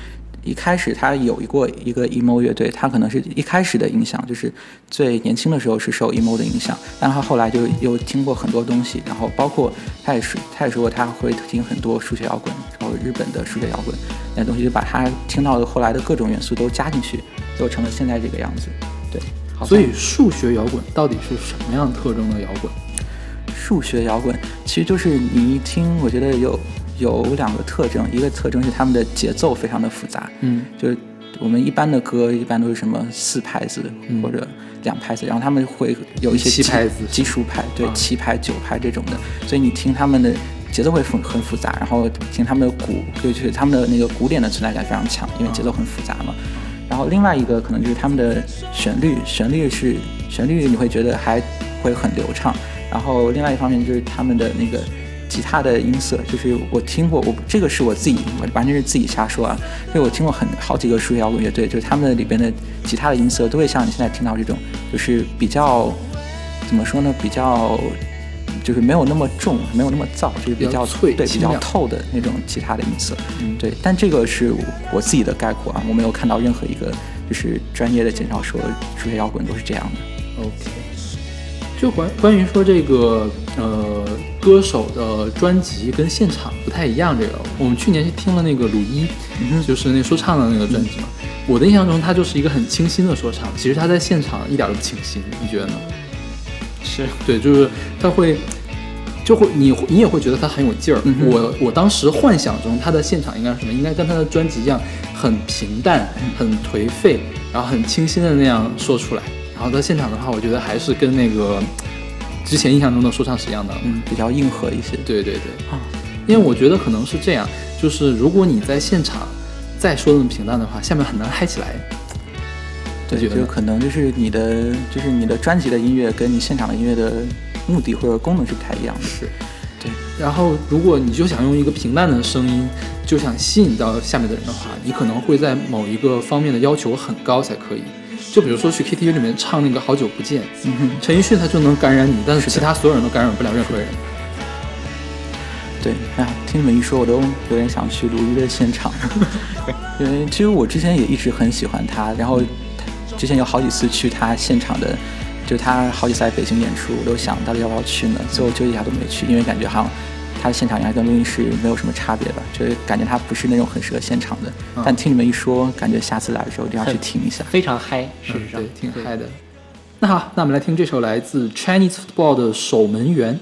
一开始他有过一个 emo 乐队，他可能是一开始的影响就是最年轻的时候是受 emo 的影响，但他后来就又听过很多东西，然后包括他也是他也说过他会听很多数学摇滚，然后日本的数学摇滚那东西，就把他听到的后来的各种元素都加进去，就成了现在这个样子。对，好所以数学摇滚到底是什么样特征的摇滚？数学摇滚其实就是你一听，我觉得有有两个特征，一个特征是他们的节奏非常的复杂，嗯，就是我们一般的歌一般都是什么四拍子嗯或者两拍子，然后他们会有一些奇七拍子。奇数拍，对啊，七拍九拍这种的，所以你听他们的节奏会很很复杂，然后听他们的鼓，就是他们的那个鼓点的存在感非常强，因为节奏很复杂嘛。然后另外一个可能就是他们的旋律，旋律是旋律，你会觉得还会很流畅。然后另外一方面就是他们的那个吉他的音色，就是我听过，我这个是我自己完完全是自己瞎说啊，因为我听过很好几个数学摇滚乐队，就是他们的里边的吉他的音色都会像你现在听到这种，就是比较怎么说呢，比较就是没有那么重，没有那么燥，就是比比较脆对比较透的那种吉他的音色。嗯，对，但这个是我自己的概括啊，我没有看到任何一个就是专业的介绍说数学摇滚都是这样的。OK，就关关于说这个呃歌手的专辑跟现场不太一样，这个我们去年是听了那个鲁一，就是那说唱的那个专辑嘛。我的印象中，他就是一个很清新的说唱，其实他在现场一点都不清新，你觉得呢？是，对，就是他会，就会你你也会觉得他很有劲儿。嗯我我当时幻想中他的现场应该是什么？应该跟他的专辑一样，很平淡、很颓废，然后很清新的那样说出来。然后在现场的话，我觉得还是跟那个之前印象中的说唱是一样的。嗯，比较硬核一些。对对对，啊，因为我觉得可能是这样，就是如果你在现场再说那么平淡的话，下面很难嗨起来。对，就可能就是你的，就是你的专辑的音乐跟你现场的音乐的目的或者功能是不太一样的。是，对。然后，如果你就想用一个平淡的声音，就想吸引到下面的人的话，你可能会在某一个方面的要求很高才可以。就比如说去 KTV 里面唱那个《好久不见》，陈奕迅他就能感染你，但是其他所有人都感染不了任何人。对，哎呀，听你们一说，我都有点想去鲁豫的现场，因为其实我之前也一直很喜欢他，然后之前有好几次去他现场的，就他好几次来北京演出，我都想到底要不要去呢，最后纠结一下都没去，因为感觉好像他的现场应该跟录音室没有什么差别吧，就是感觉他不是那种很适合现场的。嗯但听你们一说，感觉下次来的时候一定要去听一下。非常嗨，事实上嗯对，挺嗨的。那好，那我们来听这首来自 Chinese Football 的《守门员》。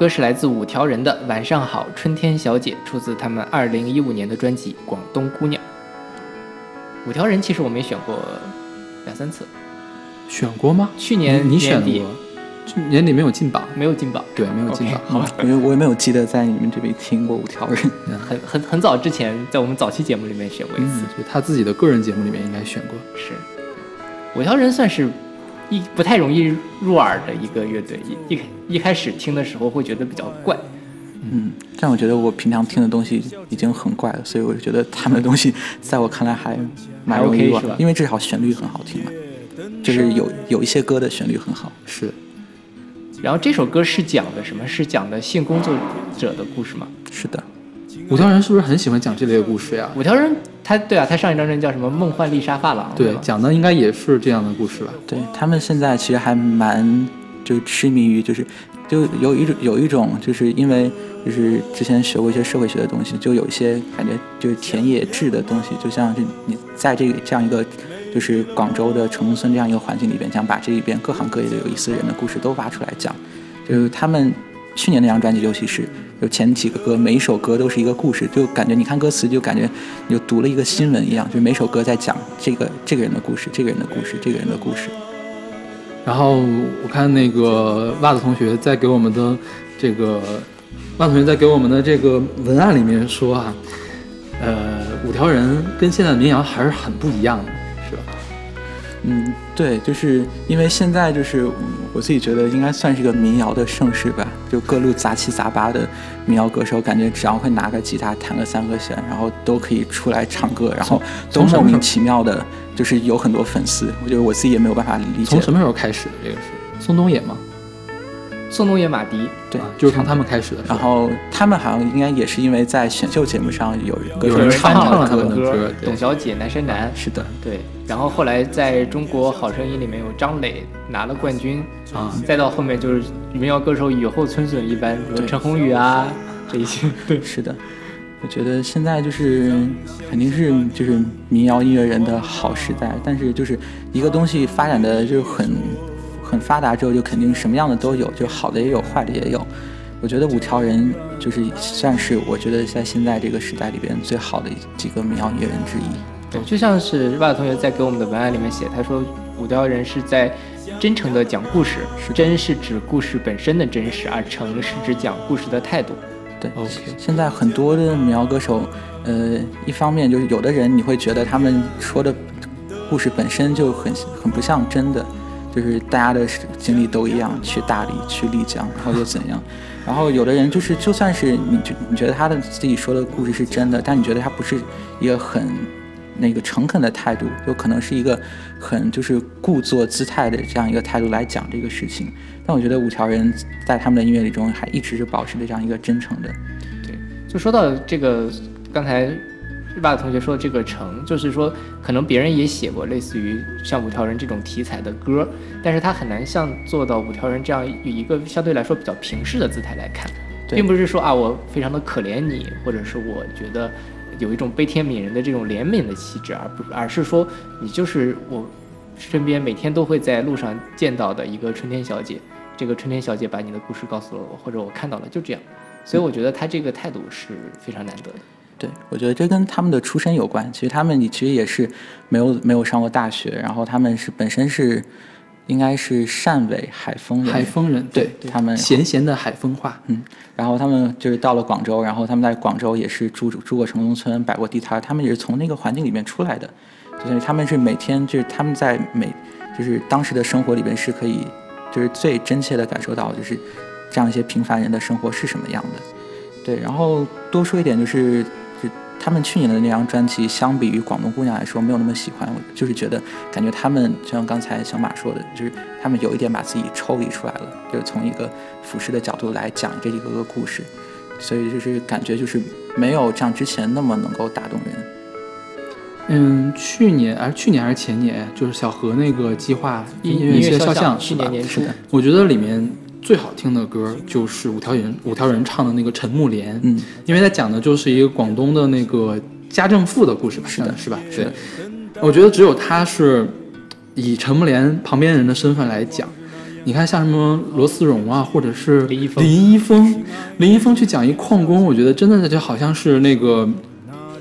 歌是来自五条人的《晚上好，春天小姐》，出自他们二零一五年的专辑《广东姑娘》。五条人其实我们也选过两三次，选过吗？去年你你选年底过，去年底没有进榜，没有进榜，对，没有进榜。好吧，因为我也没有记得在你们这边听过五条人。很很很早之前在我们早期节目里面选过一次，嗯，就他自己的个人节目里面应该选过。是五条人算是一不太容易入耳的一个乐队，一一一开始听的时候会觉得比较怪，嗯，但我觉得我平常听的东西已经很怪了，所以我就觉得他们的东西在我看来还蛮容易还 OK，入耳是吧因为至少旋律很好听嘛，就是有有一些歌的旋律很好。是，然后这首歌是讲的什么？是讲的性工作者的故事吗？是的，五条人是不是很喜欢讲这类的故事呀？五条人他对啊，他上一张专辑叫什么《梦幻丽莎发廊》对，讲的应该也是这样的故事吧？对他们现在其实还蛮就痴迷于就是就有一种有一种就是因为就是之前学过一些社会学的东西，就有一些感觉就是田野制的东西，就像是你在这个这样一个就是广州的城中村这样一个环境里边，想把这里边各行各业的有意思的人的故事都挖出来讲。就是他们去年那张专辑，尤其是有前几个歌，每一首歌都是一个故事，就感觉你看歌词就感觉你就读了一个新闻一样，就每首歌在讲这个这个人的故事，这个人的故事，这个人的故事。然后我看那个袜子同学在给我们的这个袜子同学在给我们的这个文案里面说啊，呃，五条人跟现在的民谣还是很不一样的，嗯，对，就是因为现在就是嗯我自己觉得应该算是个民谣的盛世吧，就各路杂七杂八的民谣歌手，感觉只要会拿个吉他弹个三和弦，然后都可以出来唱歌，然后都莫名其妙的，就是有很多粉丝，我觉得我自己也没有办法理解从。什么时候开始的？这个是宋冬野吗？宋冬野、马迪，对啊，就是从他们开始的。然后他们好像应该也是因为在选秀节目上有歌手有人翻唱了他们的歌对。董小姐、南山南，是的，对，然后后来在中国好声音里面有张磊拿了冠军，啊，再到后面就是民谣歌手雨后春笋一般，比如对。陈鸿宇啊这一些，对，是的，我觉得现在就是肯定是就是民谣音乐人的好时代，但是就是一个东西发展的就很很发达之后，就肯定什么样的都有，就好的也有，坏的也有。我觉得五条人就是算是我觉得在现在这个时代里边最好的几个民谣音乐人之一。对，就像是袜子同学在给我们的文案里面写，他说五条人是在真诚的讲故事，是真是指故事本身的真实，而诚是指讲故事的态度。对 OK 现在很多的民谣歌手，呃，一方面就是有的人你会觉得他们说的故事本身就很很不像真的，就是大家的经历都一样，去大理，去丽江，然后又怎样？然后有的人就是就算是你觉你觉得他的自己说的故事是真的，但你觉得他不是一个很那个诚恳的态度，有可能是一个很就是故作姿态的这样一个态度来讲这个事情。但我觉得五条人在他们的音乐里中还一直是保持着这样一个真诚的。对，就说到这个，刚才袜子同学说的这个成，就是说可能别人也写过类似于像五条人这种题材的歌，但是他很难像做到五条人这样以一个相对来说比较平视的姿态来看，并不是说啊我非常的可怜你，或者是我觉得有一种悲天悯人的这种怜悯的气质，而不而是说你就是我身边每天都会在路上见到的一个春天小姐。这个春天小姐把你的故事告诉了我，或者我看到了，就这样。所以我觉得他这个态度是非常难得的。对，我觉得这跟他们的出身有关。其实他们其实也是没有没有上过大学，然后他们是本身是应该是汕尾海丰人，海丰人，对他们咸咸的海丰话，嗯，然后他们就是到了广州，然后他们在广州也是住住过城中村，摆过地摊，他们也是从那个环境里面出来的，就是他们是每天就是他们在每就是当时的生活里边是可以就是最真切的感受到就是这样一些平凡人的生活是什么样的。对，然后多说一点就是，就他们去年的那张专辑，相比于《广东姑娘》来说，没有那么喜欢。我就是觉得，感觉他们就像刚才小马说的，就是他们有一点把自己抽离出来了，就是从一个俯视的角度来讲这一个个故事，所以就是感觉就是没有像之前那么能够打动人。嗯，去年还是去年还是前年，就是小何那个计划音乐乐肖像是吧去年年初，我觉得里面最好听的歌就是五条人五条人唱的那个《陈木莲》，嗯，因为他讲的就是一个广东的那个家政妇的故事吧，是的是吧？是的对，我觉得只有他是以陈木莲旁边人的身份来讲，你看像什么罗思荣啊，或者是林一峰林一峰，林一峰去讲一矿工，我觉得真的就好像是那个。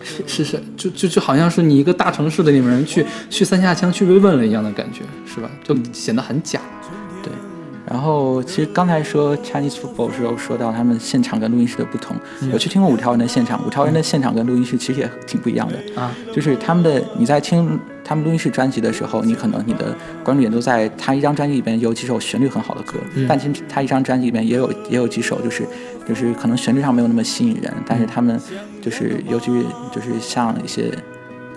是是是，就就就好像是你一个大城市的里面人去去三下乡去慰问了一样的感觉，是吧？就显得很假。对，然后其实刚才说 Chinese football 时候说到他们现场跟录音室的不同，我去听过五条人的现场，五条人的现场跟录音室其实也挺不一样的。啊，就是他们的你在听他们录音室专辑的时候，你可能你的关注点都在他一张专辑里边有几首旋律很好的歌，但其实他一张专辑里边也有也有几首就是就是可能旋律上没有那么吸引人，但是他们就是尤其是就是像一些。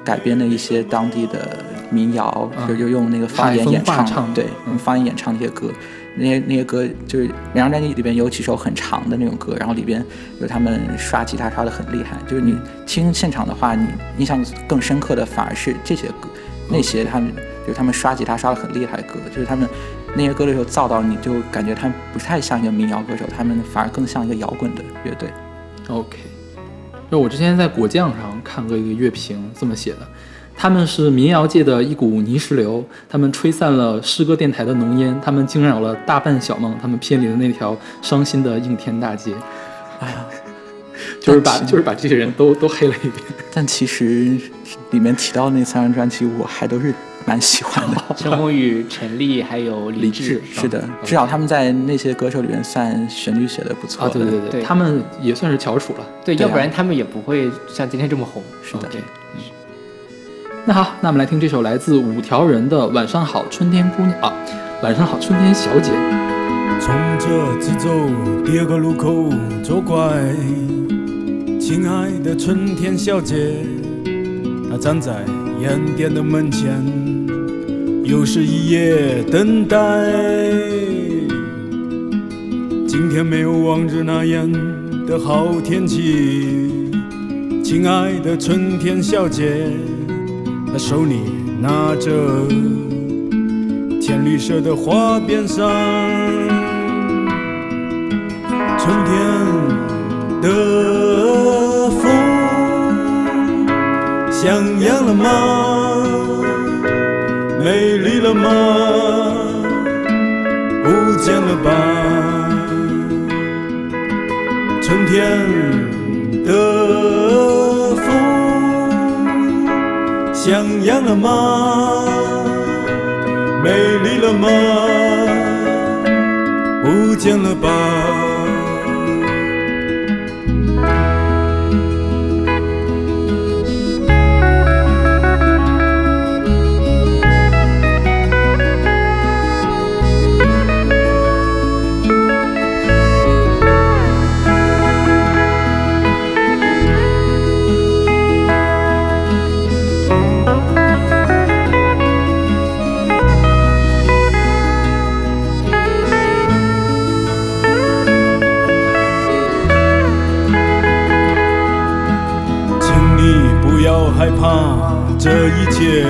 改编的一些当地的民谣，就就用那个方言演唱，唱对，嗯。用方言演唱那些歌，那些那些歌就是两张专辑里边有几首很长的那种歌，然后里边有他们刷吉他刷的很厉害，就是你听现场的话，你印象更深刻的反而是这些歌，那些他们就是他们刷吉他刷的很厉害的歌，就是他们那些歌的时候造到你就感觉他们不太像一个民谣歌手，他们反而更像一个摇滚的乐队。OK，就我之前在果酱上看过一个乐评，这么写的：他们是民谣界的一股泥石流，他们吹散了诗歌电台的浓烟，他们惊扰了大半小梦，他们偏离了那条伤心的应天大街。哎呀，就是把就是把这些人都 都黑了一遍。但其实里面提到那三张专辑，我还都是蛮喜欢的。陈鸿宇、陈粒还有李志，是的，至少他们在那些歌手里面算旋律写的不错啊，对对对对他们也算是翘楚了。对，对啊要不然他们也不会像今天这么红。是的那好，那我们来听这首来自五条人的《晚上好，春天姑娘》啊，《晚上好，春天小姐》。从这直走，第二个路口左拐。亲爱的春天小姐，她站在烟店的门前，又是一夜等待。今天没有往日那样的好天气，亲爱的春天小姐，他手里拿着浅绿色的花边伞，春天的风像样了吗？美丽了吗？了吗？美丽了吗？不见了吧？这一切，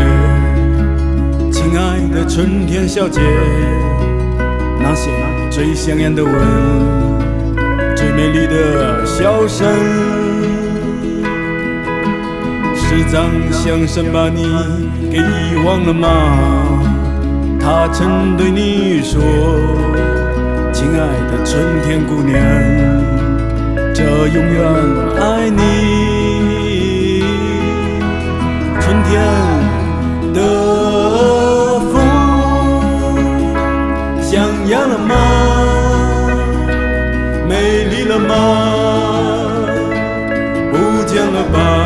亲爱的春天小姐，那些最香艳的吻，最美丽的笑声，是张相声把你给遗忘了吗？他曾对你说，亲爱的春天姑娘。这永远爱你。天的风像样了吗？美丽了吗？不见了吧？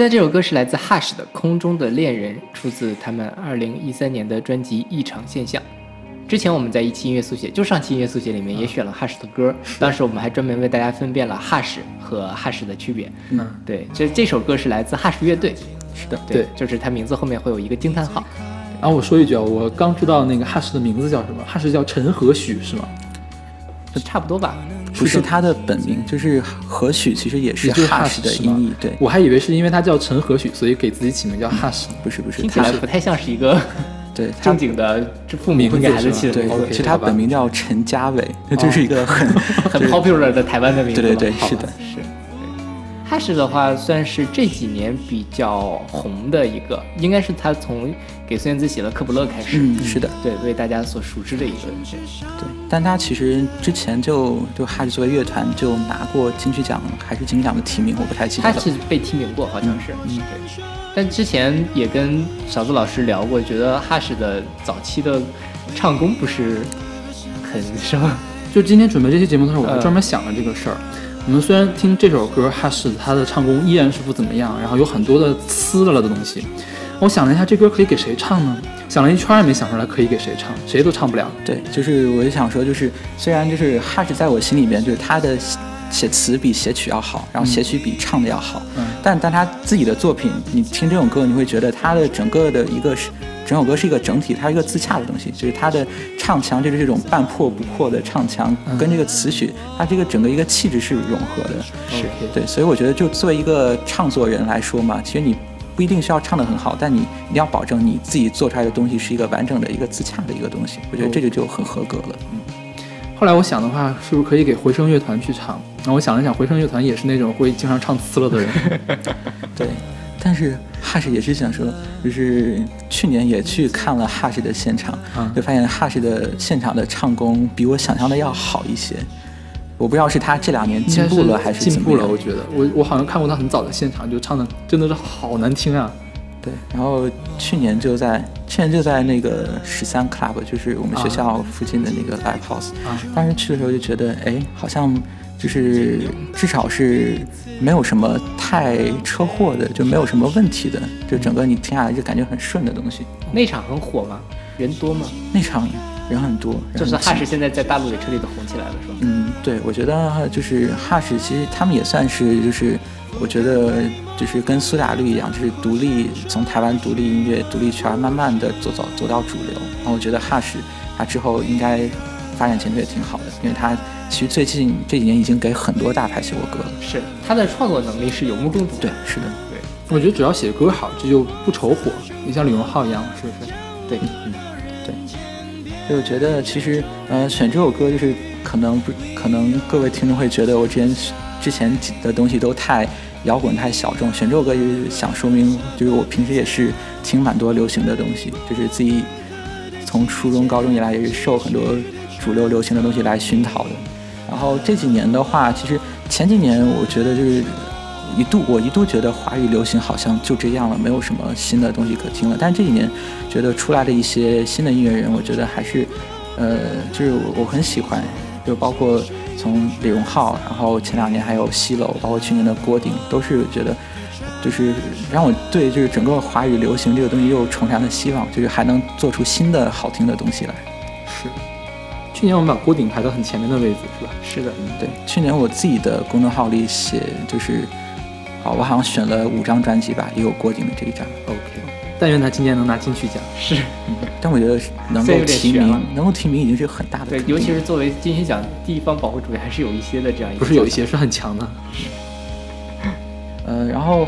现在这首歌是来自 Hush 的《空中的恋人》，出自他们二零一三年的专辑《异常现象》。之前我们在一期音乐速写，就上期音乐速写里面也选了 Hush 的歌，当时我们还专门为大家分辨了 Hush 和 Hush 的区别。嗯，对，这这首歌是来自 Hush 乐队，是的，对对，就是他名字后面会有一个惊叹号。然后我说一句啊，我刚知道那个 Hush 的名字叫什么，Hush 叫陈和许是吗？差不多吧，不是他的本名，就是何许，其实也是 Hush 的音译，对，我还以为是因为他叫陈何许，所以给自己起名叫 Hush 呢。不是不是，听起来不太像是一个 对正经的这父母会给孩子起的对名字，其实他本名叫陈家伟，那 就是一个很 很 popular 的台湾的名字。对对对，是的，是。哈士的话，算是这几年比较红的一个，应该是他从给孙燕姿写了《科普勒》开始，嗯，是的，对，为大家所熟知的一个人。对。但他其实之前就就哈士作为乐团就拿过金曲奖还是金曲奖的提名，我不太记得了。他是被提名过，好像是，嗯，对。但之前也跟勺子老师聊过，觉得哈士的早期的唱功不是很什么，就今天准备这期节目的时候，我还呃专门想了这个事儿。我们虽然听这首歌，Hush 他的唱功依然是不怎么样，然后有很多的呲了了的东西。我想了一下，这歌可以给谁唱呢？想了一圈儿也没想出来可以给谁唱，谁都唱不了。对，就是我就想说，就是虽然就是哈士在我心里面，就是他的写写词比写曲要好，然后写曲比唱的要好，嗯但但他自己的作品，你听这种歌，你会觉得他的整个的一个是整首歌是一个整体，它是一个自洽的东西，就是它的唱腔就是这种半破不破的唱腔，嗯跟这个词曲，它这个整个一个气质是融合的。是对，所以我觉得就作为一个唱作人来说嘛，其实你不一定需要唱得很好，但你一定要保证你自己做出来的东西是一个完整的一个自洽的一个东西，我觉得这个就很合格了。嗯，后来我想的话，是不是可以给回声乐团去唱？然后我想了想，回声乐团也是那种会经常唱呲了的人。对。但是哈士也是想说，就是去年也去看了哈士的现场，啊就发现哈士的现场的唱功比我想象的要好一些。我不知道是他这两年进步了还是进步了？我觉得我我好像看过他很早的现场，就唱的真的是好难听啊。对，然后去年就在去年就在那个十三 club，就是我们学校附近的那个 live house，、啊当时去的时候就觉得，哎，好像就是至少是没有什么太车祸的，就没有什么问题的，就整个你听下来就感觉很顺的东西。那场很火吗？人多吗？那场人很多，人就是哈士现在在大陆也彻底的红起来了，是吧？嗯，对，我觉得就是哈士，其实他们也算是就是，我觉得就是跟苏打绿一样，就是独立从台湾独立音乐独立圈慢慢的走走走到主流。然后我觉得哈士他之后应该发展前途也挺好的，因为他其实最近这几年已经给很多大牌写过歌了。是他的创作能力是有目共睹的。对，是的，对，我觉得只要写歌好，这就不愁火。你像李荣浩一样，是不是？对，嗯，对。所以我觉得其实呃选这首歌就是可能不可能各位听众会觉得我之前之前的东西都太摇滚太小众，选这首歌就是想说明就是我平时也是听蛮多流行的东西，就是自己从初中高中以来也是受很多主流流行的东西来熏陶的。然后这几年的话，其实前几年我觉得就是一度我一度觉得华语流行好像就这样了，没有什么新的东西可听了。但是这几年觉得出来的一些新的音乐人，我觉得还是呃，就是我我很喜欢，就包括从李荣浩，然后前两年还有西楼，包括去年的郭顶，都是觉得。就是让我对就是整个华语流行这个东西又重燃了希望，就是还能做出新的好听的东西来。是。去年我们把郭顶排到很前面的位置，是吧？是的，对，去年我自己的公众号里写，就是，好，我好像选了五张专辑吧，也有郭顶的这一张。OK，但愿他今年能拿金曲奖。是但我觉得能够提名，能够提名已经是很大的对尤其是作为金曲奖地方保护主义，还是有一些的这样一个不是有一些是很强的。呃，然后，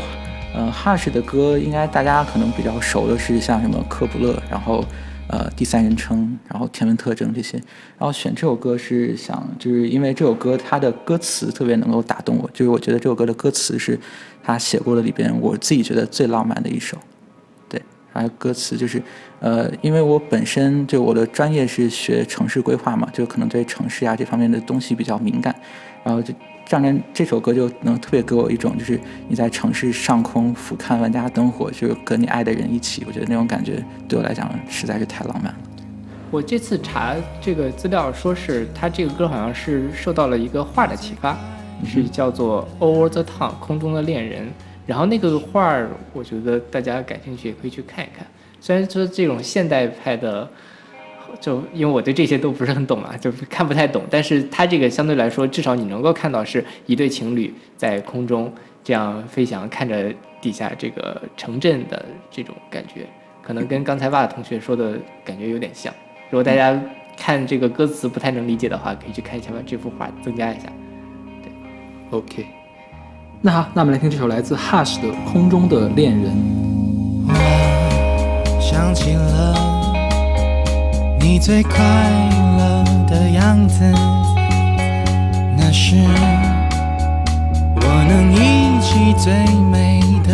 呃，Hush 的歌应该大家可能比较熟的是像什么科普勒，然后呃第三人称，然后天文特征这些。然后选这首歌是想，就是因为这首歌它的歌词特别能够打动我，就是我觉得这首歌的歌词是他写过的里边我自己觉得最浪漫的一首。对，还有歌词就是，呃，因为我本身就我的专业是学城市规划嘛，就可能对城市啊这方面的东西比较敏感，然后就上面这首歌就能特别给我一种，就是你在城市上空俯瞰万家灯火，就是跟你爱的人一起，我觉得那种感觉对我来讲实在是太浪漫了。我这次查这个资料，说是他这个歌好像是受到了一个画的启发，是叫做《Over the Town》空中的恋人。然后那个画儿，我觉得大家感兴趣也可以去看一看。虽然说这种现代派的。就因为我对这些都不是很懂啊，就看不太懂。但是它这个相对来说，至少你能够看到是一对情侣在空中这样飞翔，看着底下这个城镇的这种感觉，可能跟刚才哇同学说的感觉有点像。如果大家看这个歌词不太能理解的话，可以去看一下吧。这幅画增加一下，对，OK。那好，那我们来听这首来自 Hush 的《空中的恋人》。你最快乐的样子那是我能忆起最美的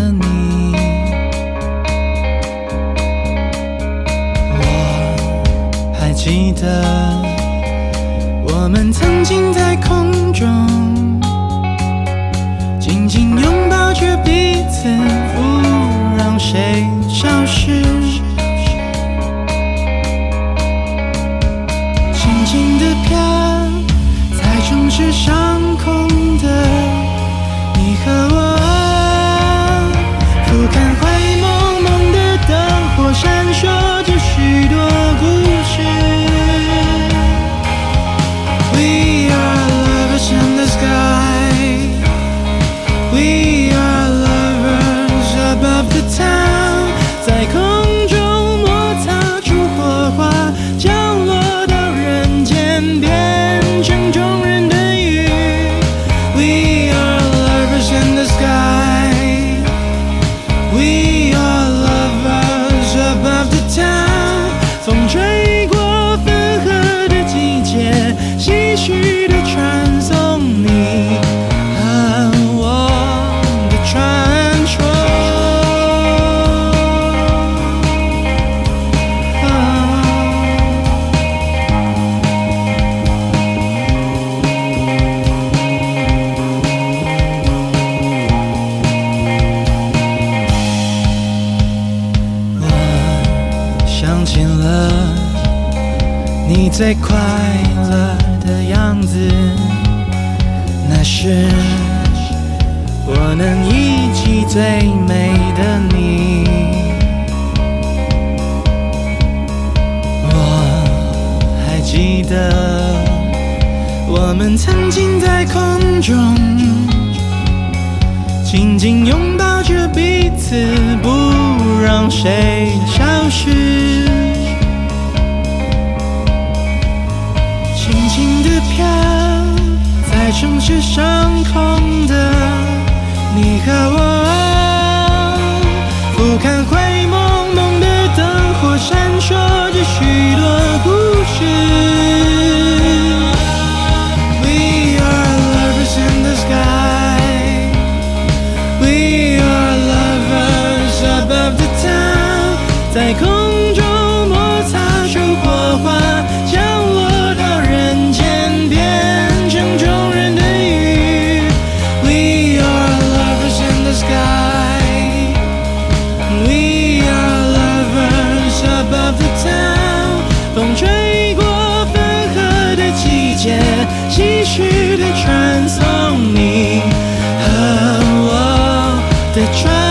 They're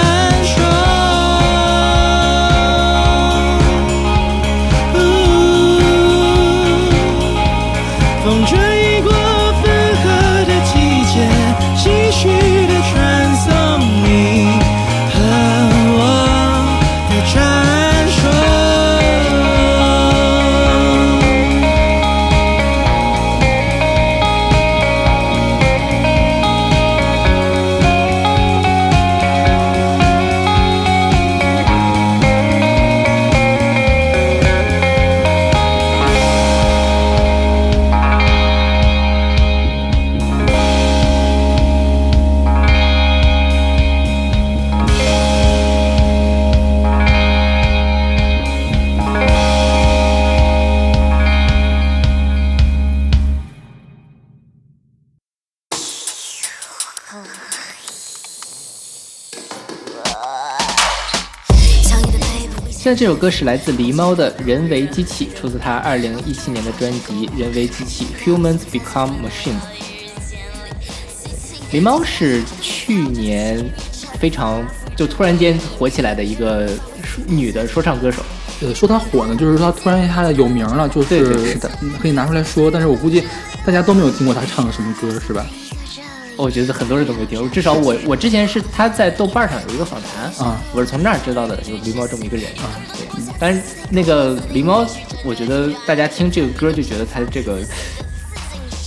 那这首歌是来自狸猫的《人为机器》，出自他二零一七年的专辑《人为机器》（Humans Become Machines）。狸猫是去年非常就突然间火起来的一个女的说唱歌手。呃，说她火呢，就是说她突然一下子有名了，就是是的，可以拿出来说。但是我估计大家都没有听过她唱的什么歌，是吧？我觉得很多人都没听。过，至少我我之前是他在豆瓣上有一个访谈啊，我是从那儿知道的有狸猫这么一个人啊，对，但是那个狸猫，我觉得大家听这个歌就觉得他这个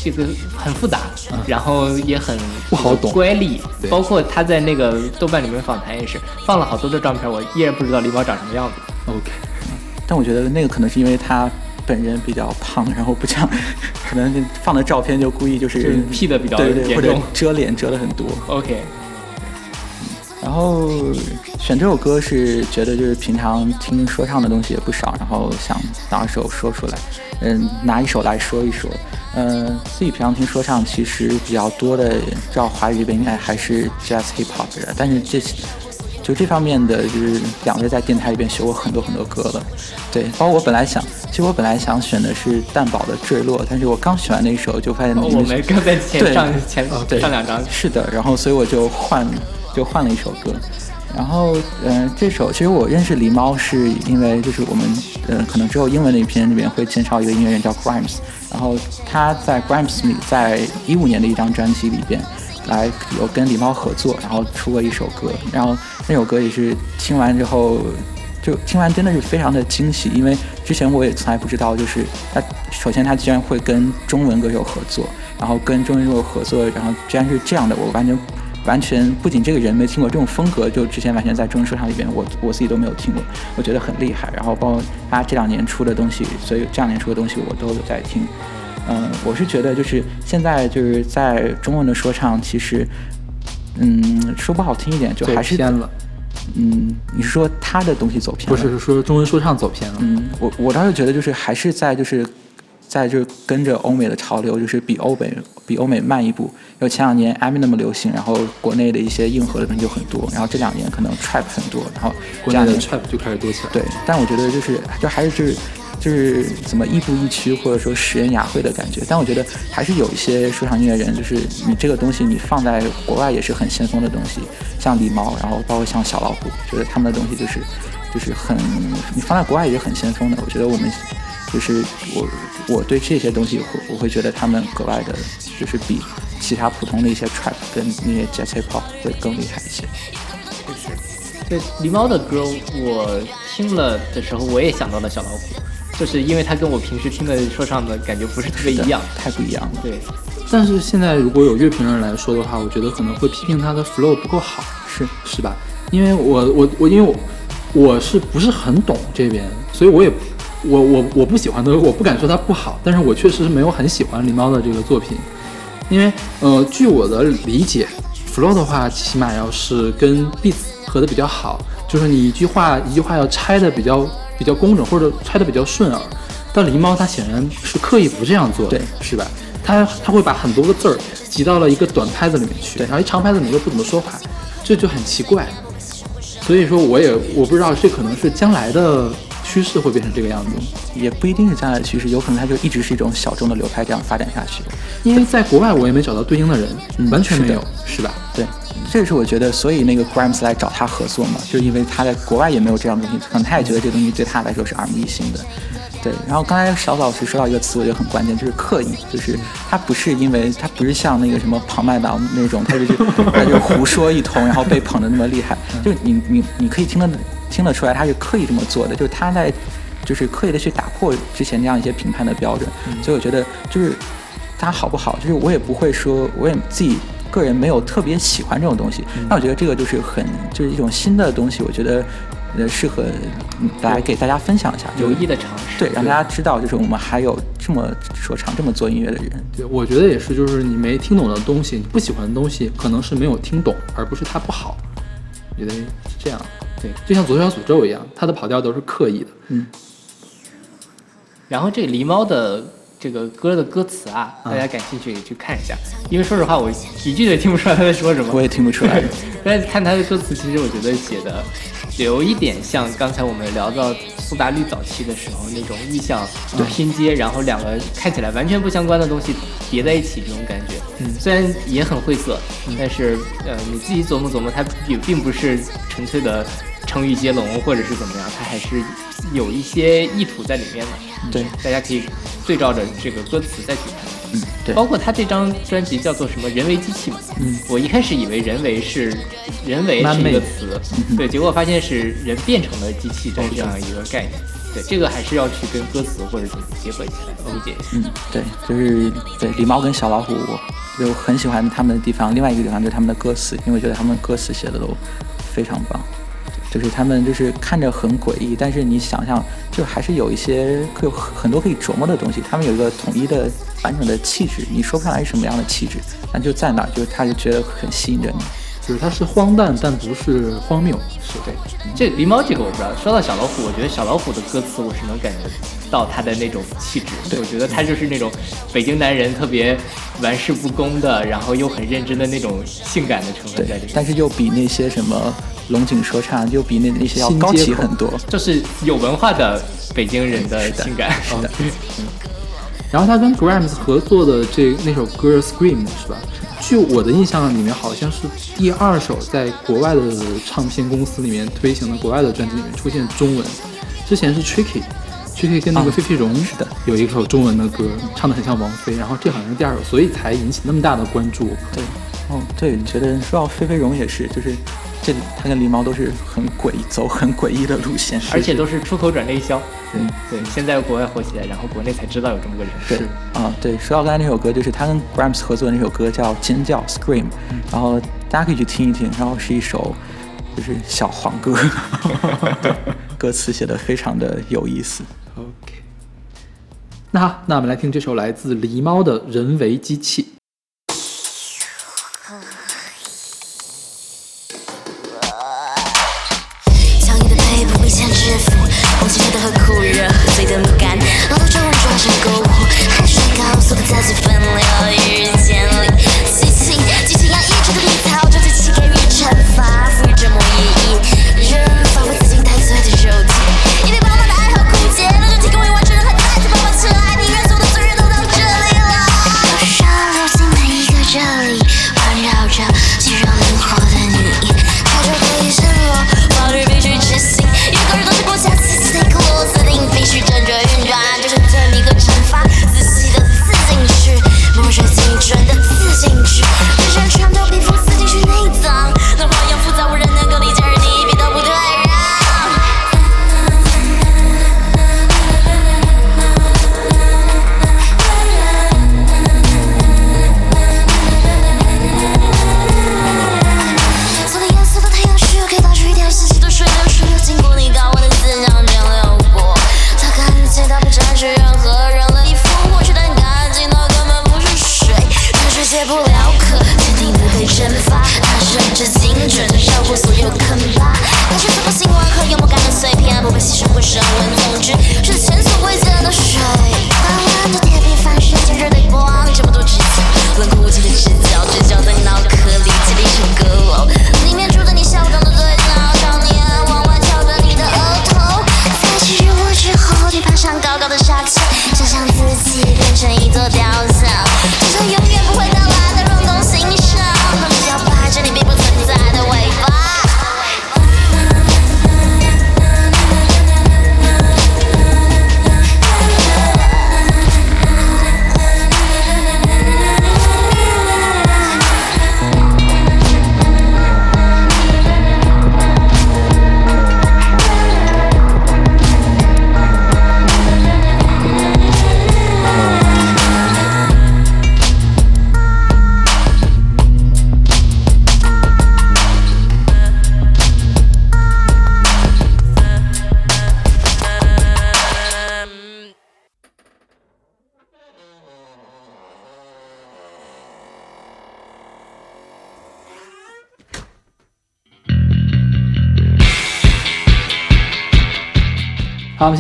这个很复杂，然后也很不好懂乖戾，包括他在那个豆瓣里面访谈也是放了好多的照片，我依然不知道狸猫长什么样子。OK，但我觉得那个可能是因为他本人比较胖，然后不像，可能放的照片就故意就是 P 的比较对对，或者遮脸遮了很多。OK，然后选这首歌是觉得就是平常听说唱的东西也不少，然后想拿一首说出来，嗯，拿一首来说一说。嗯，自己平常听说唱其实比较多的，知道华语这边应该还是 jazz hip hop 的，但是这就这方面的，就是两位在电台里边学过很多很多歌了。对，包括我本来想，其实我本来想选的是蛋堡的《坠落》，但是我刚选完那一首就发现你我们刚在前对上前对上两张是的，然后所以我就换就换了一首歌，然后嗯、呃这首其实我认识狸猫是因为就是我们呃可能之后英文那篇里面会介绍一个音乐人叫 Grimes，然后他在 Grimes 里在一五年的一张专辑里边。来有跟李猫合作，然后出过一首歌，然后那首歌也是听完之后，就听完真的是非常的惊喜，因为之前我也从来不知道，就是他首先他居然会跟中文歌手合作，然后跟中文歌手合作，然后居然是这样的，我完全完全不仅这个人没听过这种风格，就之前完全在中文说唱里边，我我自己都没有听过，我觉得很厉害。然后包括他这两年出的东西，所以这两年出的东西我都有在听。嗯，我是觉得就是现在就是在中文的说唱，其实，嗯，说不好听一点，就还是偏了，嗯，你是说他的东西走偏了？不是是说中文说唱走偏了。嗯，我我倒是觉得就是还是在就是在就是跟着欧美的潮流，就是比欧美比欧美慢一步。因为前两年 Eminem 那么流行，然后国内的一些硬核的东西就很多，然后这两年可能 Trap 很多，然后国内的 trap 就开始多起来。对，但我觉得就是就还是就是就是怎么亦步亦趋，或者说拾人雅慧的感觉。但我觉得还是有一些说唱音乐人，就是你这个东西你放在国外也是很先锋的东西，像狸猫，然后包括像小老虎，觉得他们的东西就是就是很你放在国外也是很先锋的。我觉得我们就是我我对这些东西会我会觉得他们格外的，就是比其他普通的一些 trap 跟那些 jazz pop 会更厉害一些。对狸猫的歌，我听了的时候，我也想到了小老虎，就是因为它跟我平时听的说唱的感觉不是特别一样。太不一样了。对，但是现在如果有乐评人来说的话，我觉得可能会批评他的 flow 不够好，是是吧？因为我我我因为我我是不是很懂这边，所以我也我我我不喜欢的，我不敢说它不好，但是我确实是没有很喜欢狸猫的这个作品，因为呃，据我的理解，flow 的话，起码要是跟 beats 合的比较好，就是你一句话一句话要拆的比较比较工整，或者拆的比较顺耳。但狸猫它显然是刻意不这样做的，对是吧？它它会把很多个字儿挤到了一个短拍子里面去，然后一长拍子你又不怎么说话，这就很奇怪。所以说，我也我不知道这可能是将来的趋势会变成这个样子，也不一定是将来的趋势，有可能它就一直是一种小众的流派这样发展下去。因为在国外我也没找到对应的人，嗯完全没有，是是吧？对，这个是我觉得，所以那个 Grimes 来找他合作嘛，就是因为他在国外也没有这样的东西，可能他也觉得这东西对他来说是耳目一新的。对，然后刚才小老师说到一个词，我觉得很关键，就是刻意，就是他不是因为他不是像那个什么庞麦郎那种，他就是 他就胡说一通，然后被捧得那么厉害，就是你你你可以听得听得出来，他是刻意这么做的，就是他在就是刻意的去打破之前那样一些评判的标准，所以我觉得就是他好不好，就是我也不会说，我也自己个人没有特别喜欢这种东西。那、我觉得这个就是很就是一种新的东西，我觉得呃适合嗯来给大家分享一下，有意的尝试。对让大家知道，就是我们还有这么说唱、这么做音乐的人。对，我觉得也是，就是你没听懂的东西，你不喜欢的东西，可能是没有听懂，而不是它不好。我觉得是这样。对，就像左小诅咒一样，它的跑调都是刻意的。嗯然后这狸猫的这个歌的歌词啊，大家感兴趣去看一下，因为说实话我一句也听不出来他在说什么。我也听不出来。但是看他的歌词，其实我觉得写的有一点像刚才我们聊到苏打绿早期的时候那种意象拼接，然后两个看起来完全不相关的东西叠在一起这种感觉。嗯，虽然也很晦涩，但是呃，你自己琢磨琢磨，它也并不是纯粹的成语接龙或者是怎么样，它还是有一些意图在里面的。对，大家可以对照着这个歌词再去看。嗯，对，包括他这张专辑叫做什么“人为机器”嘛，嗯，我一开始以为“人为”是“人为”是一个词，对，结果发现是人变成了机器的这样一个概念。对，这个还是要去跟歌词或者怎么结合起来理解一下。嗯，对，就是对狸猫跟小老虎，我就很喜欢他们的地方。另外一个地方就是他们的歌词，因为我觉得他们歌词写的都非常棒。就是他们就是看着很诡异，但是你想象，就还是有一些可有很多可以琢磨的东西。他们有一个统一的完整的气质，你说不上来是什么样的气质，但就在那儿，就是他就觉得很吸引着你。就是它是荒诞，但不是荒谬。是对，这狸猫这个我不知道。说到小老虎，我觉得小老虎的歌词我是能感觉到他的那种气质。对，我觉得他就是那种北京男人特别玩世不恭的，然后又很认真的那种性感的成分在里面。但是又比那些什么龙井说唱，就比那那些要高级很多。就是有文化的北京人的性感。是的。然后他跟 Grams 合作的这那首歌《Scream》是吧？据我的印象里面，好像是第二首在国外的唱片公司里面推行的国外的专辑里面出现中文。之前是 Tricky，Tricky 跟那个费费荣是的，有一首中文的歌，唱的很像王菲。然后这好像是第二首，所以才引起那么大的关注。对，哦，对，你觉得说到费费荣也是，就是这他跟狸猫都是很诡异，走很诡异的路线，而且都是出口转内销。对对，现在国外火起来，然后国内才知道有这么个人。对啊，对，说到刚才那首歌，就是他跟 Grams 合作的那首歌叫《尖叫 Scream》，然后大家可以去听一听，然后是一首就是小黄歌，歌词写的非常的有意思。OK，那好，那我们来听这首来自狸猫的《人为机器》。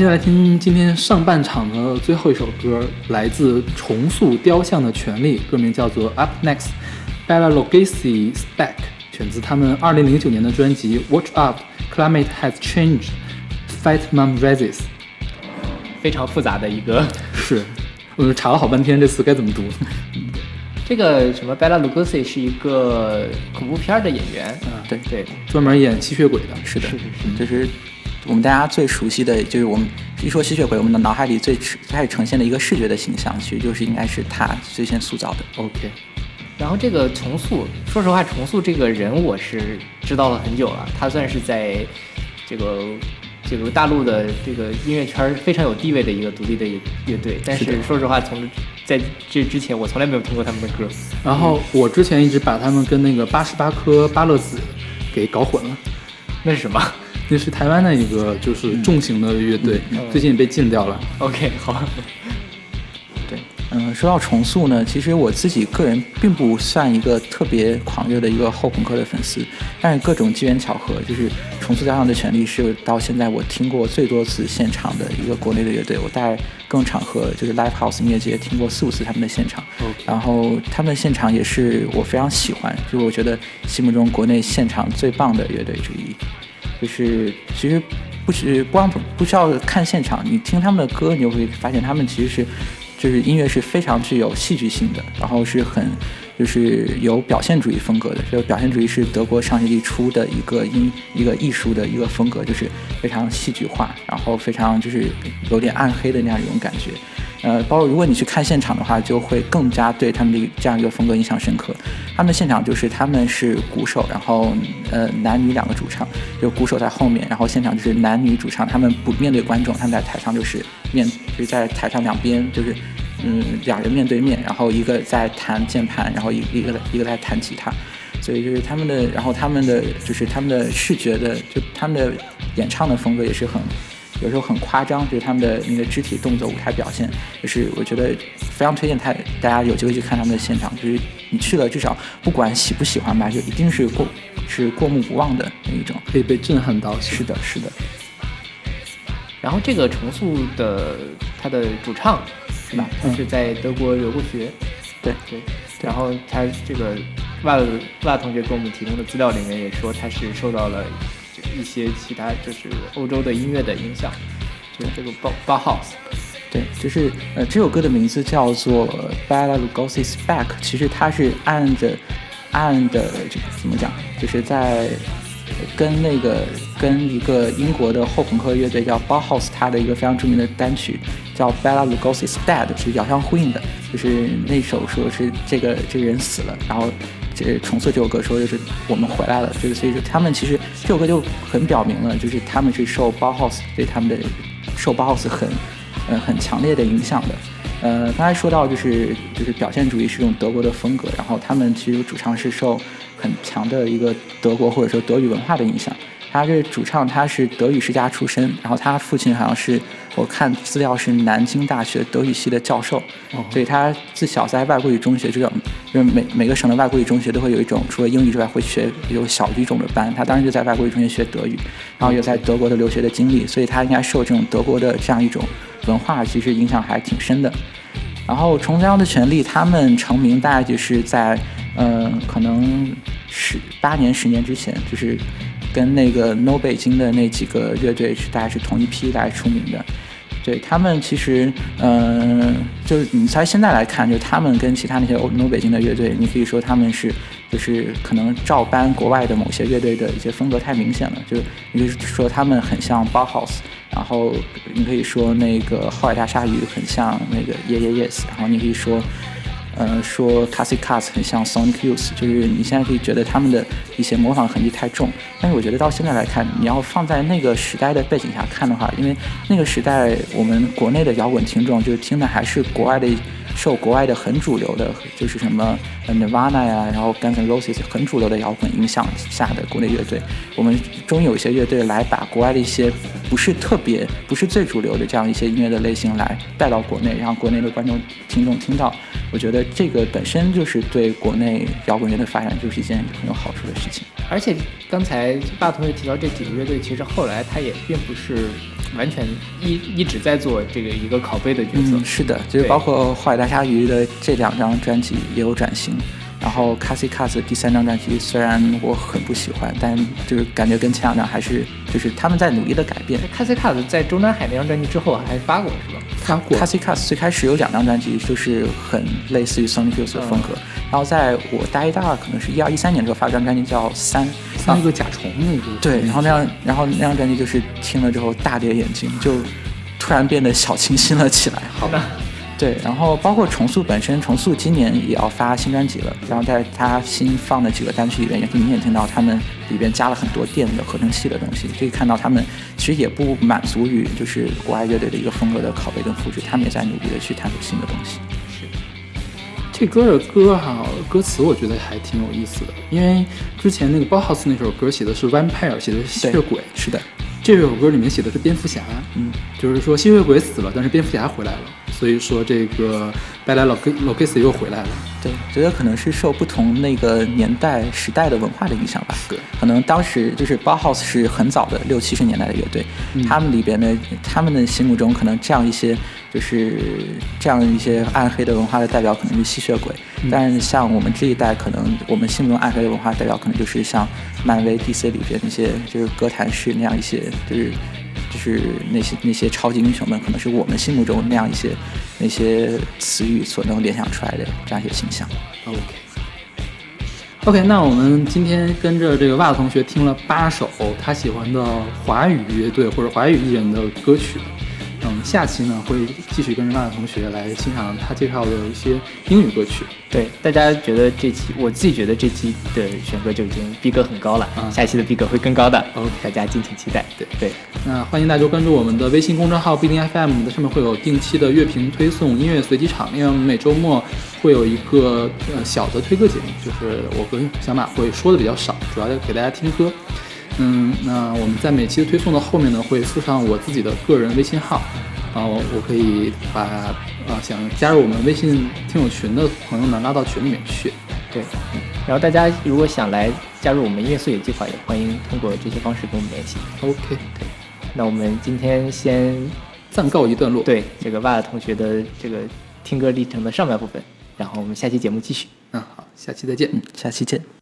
好，我们现在来听今天上半场的最后一首歌，来自重塑雕像的权利，歌名叫做《Up Next》，Bella Lugosi Spec，选自他们二零零九年的专辑《Watch Out Climate Has Changed》，Fight Mom Raises。非常复杂的一个，是，我查了好半天这词该怎么读。这个什么 Bella Lugosi 是一个恐怖片的演员，嗯对对，专门演吸血鬼的。是的，是是是，就是我们大家最熟悉的，就是我们一说吸血鬼，我们的脑海里最最开始呈现的一个视觉的形象，其实就是应该是他最先塑造的。OK，然后这个重塑，说实话，重塑这个人我是知道了很久了，他算是在这个这个大陆的这个音乐圈儿非常有地位的一个独立的乐乐队，但是说实话，从在这之前我从来没有听过他们的歌。然后我之前一直把他们跟那个八十八颗巴勒子给搞混了。那是什么那是台湾的一个就是重型的乐队，最近被禁掉了。？OK，好，对，嗯，说到重塑呢，其实我自己个人并不算一个特别狂热的一个后朋克的粉丝，但是各种机缘巧合，就是重塑家乡的权利是到现在我听过最多次现场的一个国内的乐队，我在各种场合就是 live house 音乐节听过四五次他们的现场，然后他们的现场也是我非常喜欢，就是我觉得心目中国内现场最棒的乐队之一，就是其实不是光不不需要看现场，你听他们的歌，你就会发现他们其实是就是音乐是非常具有戏剧性的，然后是很就是有表现主义风格的。这个表现主义是德国上世纪初的一个音一个艺术的一个风格，就是非常戏剧化，然后非常就是有点暗黑的那样一种感觉。呃，包括如果你去看现场的话，就会更加对他们的这样一个风格印象深刻。他们的现场就是他们是鼓手，然后呃男女两个主唱，就鼓手在后面，然后现场就是男女主唱，他们不面对观众，他们在台上就是面就是在台上两边就是嗯两人面对面，然后一个在弹键盘，然后一一个一个在弹吉他。所以就是他们的，然后他们的就是他们的视觉的，就他们的演唱的风格也是很有时候很夸张，就是他们的那个肢体动作、舞台表现，就是我觉得非常推荐他大家有机会去看他们的现场，就是你去了，至少不管喜不喜欢吧，就一定是过是过目不忘的那一种。可以被震撼到。是的，是的，然后这个重塑的他的主唱是吧？嗯是在德国留过学，对对。然后他这个袜子袜同学给我们提供的资料里面也说，他是受到了这一些其他就是欧洲的音乐的影响，就是这个包包 house。对，就是呃，这首歌的名字叫做《Bella Lugosi's Back》，其实它是按着按的这个怎么讲，就是在跟那个跟一个英国的后朋克乐队叫 Bauhaus，他的一个非常著名的单曲叫《Bella Lugosi's Dead》是遥相呼应的，就是那首说是这个这个人死了，然后。这重塑这首歌说就是我们回来了，就是所以说他们其实这首歌就很表明了，就是他们是受 Bauhaus 对他们的受 Bauhaus 很呃很强烈的影响的。呃，刚才说到就是就是表现主义是一种德国的风格，然后他们其实主唱是受很强的一个德国或者说德语文化的影响。他这主唱他是德语世家出身，然后他父亲好像是我看资料是南京大学德语系的教授，所以他自小在外国语中学这种，就是每每个省的外国语中学都会有一种除了英语之外会学有小语种的班，他当时就在外国语中学学德语，然后有在德国的留学的经历，所以他应该受这种德国的这样一种文化其实影响还挺深的。然后重这样的权利，他们成名大概就是在，呃，可能十八年、十年之前，就是跟那个 No 北京的那几个乐队是大概是同一批来出名的。对他们其实，嗯、就是你在现在来看，就是他们跟其他那些欧 No 北京的乐队，你可以说他们是就是可能照搬国外的某些乐队的一些风格太明显了，就是你可以说他们很像 Bauhaus，然后你可以说那个后海大鲨鱼很像那个 Yeah Yeah Yes，然后你可以说。呃，说 Cassie Cats 很像 Sonic Youth，就是你现在可以觉得他们的一些模仿痕迹太重，但是我觉得到现在来看，你要放在那个时代的背景下看的话，因为那个时代我们国内的摇滚听众就是听的还是国外的，受国外的很主流的，就是什么 Nirvana 呀，然后 Guns N' Roses 很主流的摇滚影响下的国内乐队，我们终于有一些乐队来把国外的一些不是特别、不是最主流的这样一些音乐的类型来带到国内，让国内的观众听众听到。我觉得这个本身就是对国内摇滚乐的发展就是一件很有好处的事情。而且刚才霸同学提到这几个乐队，其实后来他也并不是完全一一直在做这个一个拷贝的角色。嗯，是的，就是包括后海大鲨鱼的这两张专辑也有转型。然后 Cassie Cats 的第三张专辑虽然我很不喜欢，但就是感觉跟前两张还是就是他们在努力的改变。c a s s i Cats 在中南海那张专辑之后还发过是吧？发过 Cassie Cats 最开始有两张专辑，就是很类似于 Sonic Youth 的风格，然后在我大一大二，可能是一二一三年的时候发了张专辑叫《三》，像一个甲虫那个。对，然后那张，然后那张专辑就是听了之后大跌眼镜，就突然变得小清新了起来。好吧。对，然后包括重塑本身，重塑今年也要发新专辑了。然后在他新放的几个单曲里面，也可以明显听到他们里边加了很多电的合成器的东西，可以看到他们其实也不满足于就是国外乐队的一个风格的拷贝跟复制，他们也在努力的去探索新的东西。这歌的歌哈，歌词我觉得还挺有意思的，因为之前那个 Bauhaus 那首歌写的是 vampire，写的是吸血鬼，是的。这首歌里面写的是蝙蝠侠，嗯，就是说吸血鬼死了，但是蝙蝠侠回来了。所以说这个拜莱老克老克斯又回来了。对，觉得可能是受不同那个年代时代的文化的影响吧。对，可能当时就是 Bauhaus 是很早的六七十年代的乐队，他们里边的他们的心目中可能这样一些就是这样一些暗黑的文化的代表可能是吸血鬼，但是像我们这一代，可能我们心目中暗黑的文化代表可能就是像漫威 DC 里边那些就是哥谭市那样一些就是。就是那些那些超级英雄们，可能是我们心目中那样一些那些词语所能联想出来的这样一些形象。OK，OK，那我们今天跟着这个袜子同学听了八首他喜欢的华语乐队或者华语艺人的歌曲。嗯，下期呢会继续跟着娜娜同学来欣赏他介绍的一些英语歌曲。对，大家觉得这期我自己觉得这期的选歌就已经逼格很高了，下期的逼格会更高的。OK，大家敬请期待。对对，那欢迎大家关注我们的微信公众号必定 FM，的上面会有定期的乐评推送、音乐随机场，因为我们每周末会有一个呃小的推歌节目，就是我跟小马会说的比较少，主要给大家听歌。嗯，那我们在每期的推送的后面呢，会附上我自己的个人微信号，啊，我可以把啊想加入我们微信听友群的朋友呢拉到群里面去。对，然后大家如果想来加入我们音乐素野计划，也欢迎通过这些方式跟我们联系。OK，对，那我们今天先暂告一段落。对，这个袜子同学的这个听歌历程的上半部分，然后我们下期节目继续。嗯，好，下期再见。嗯，下期见。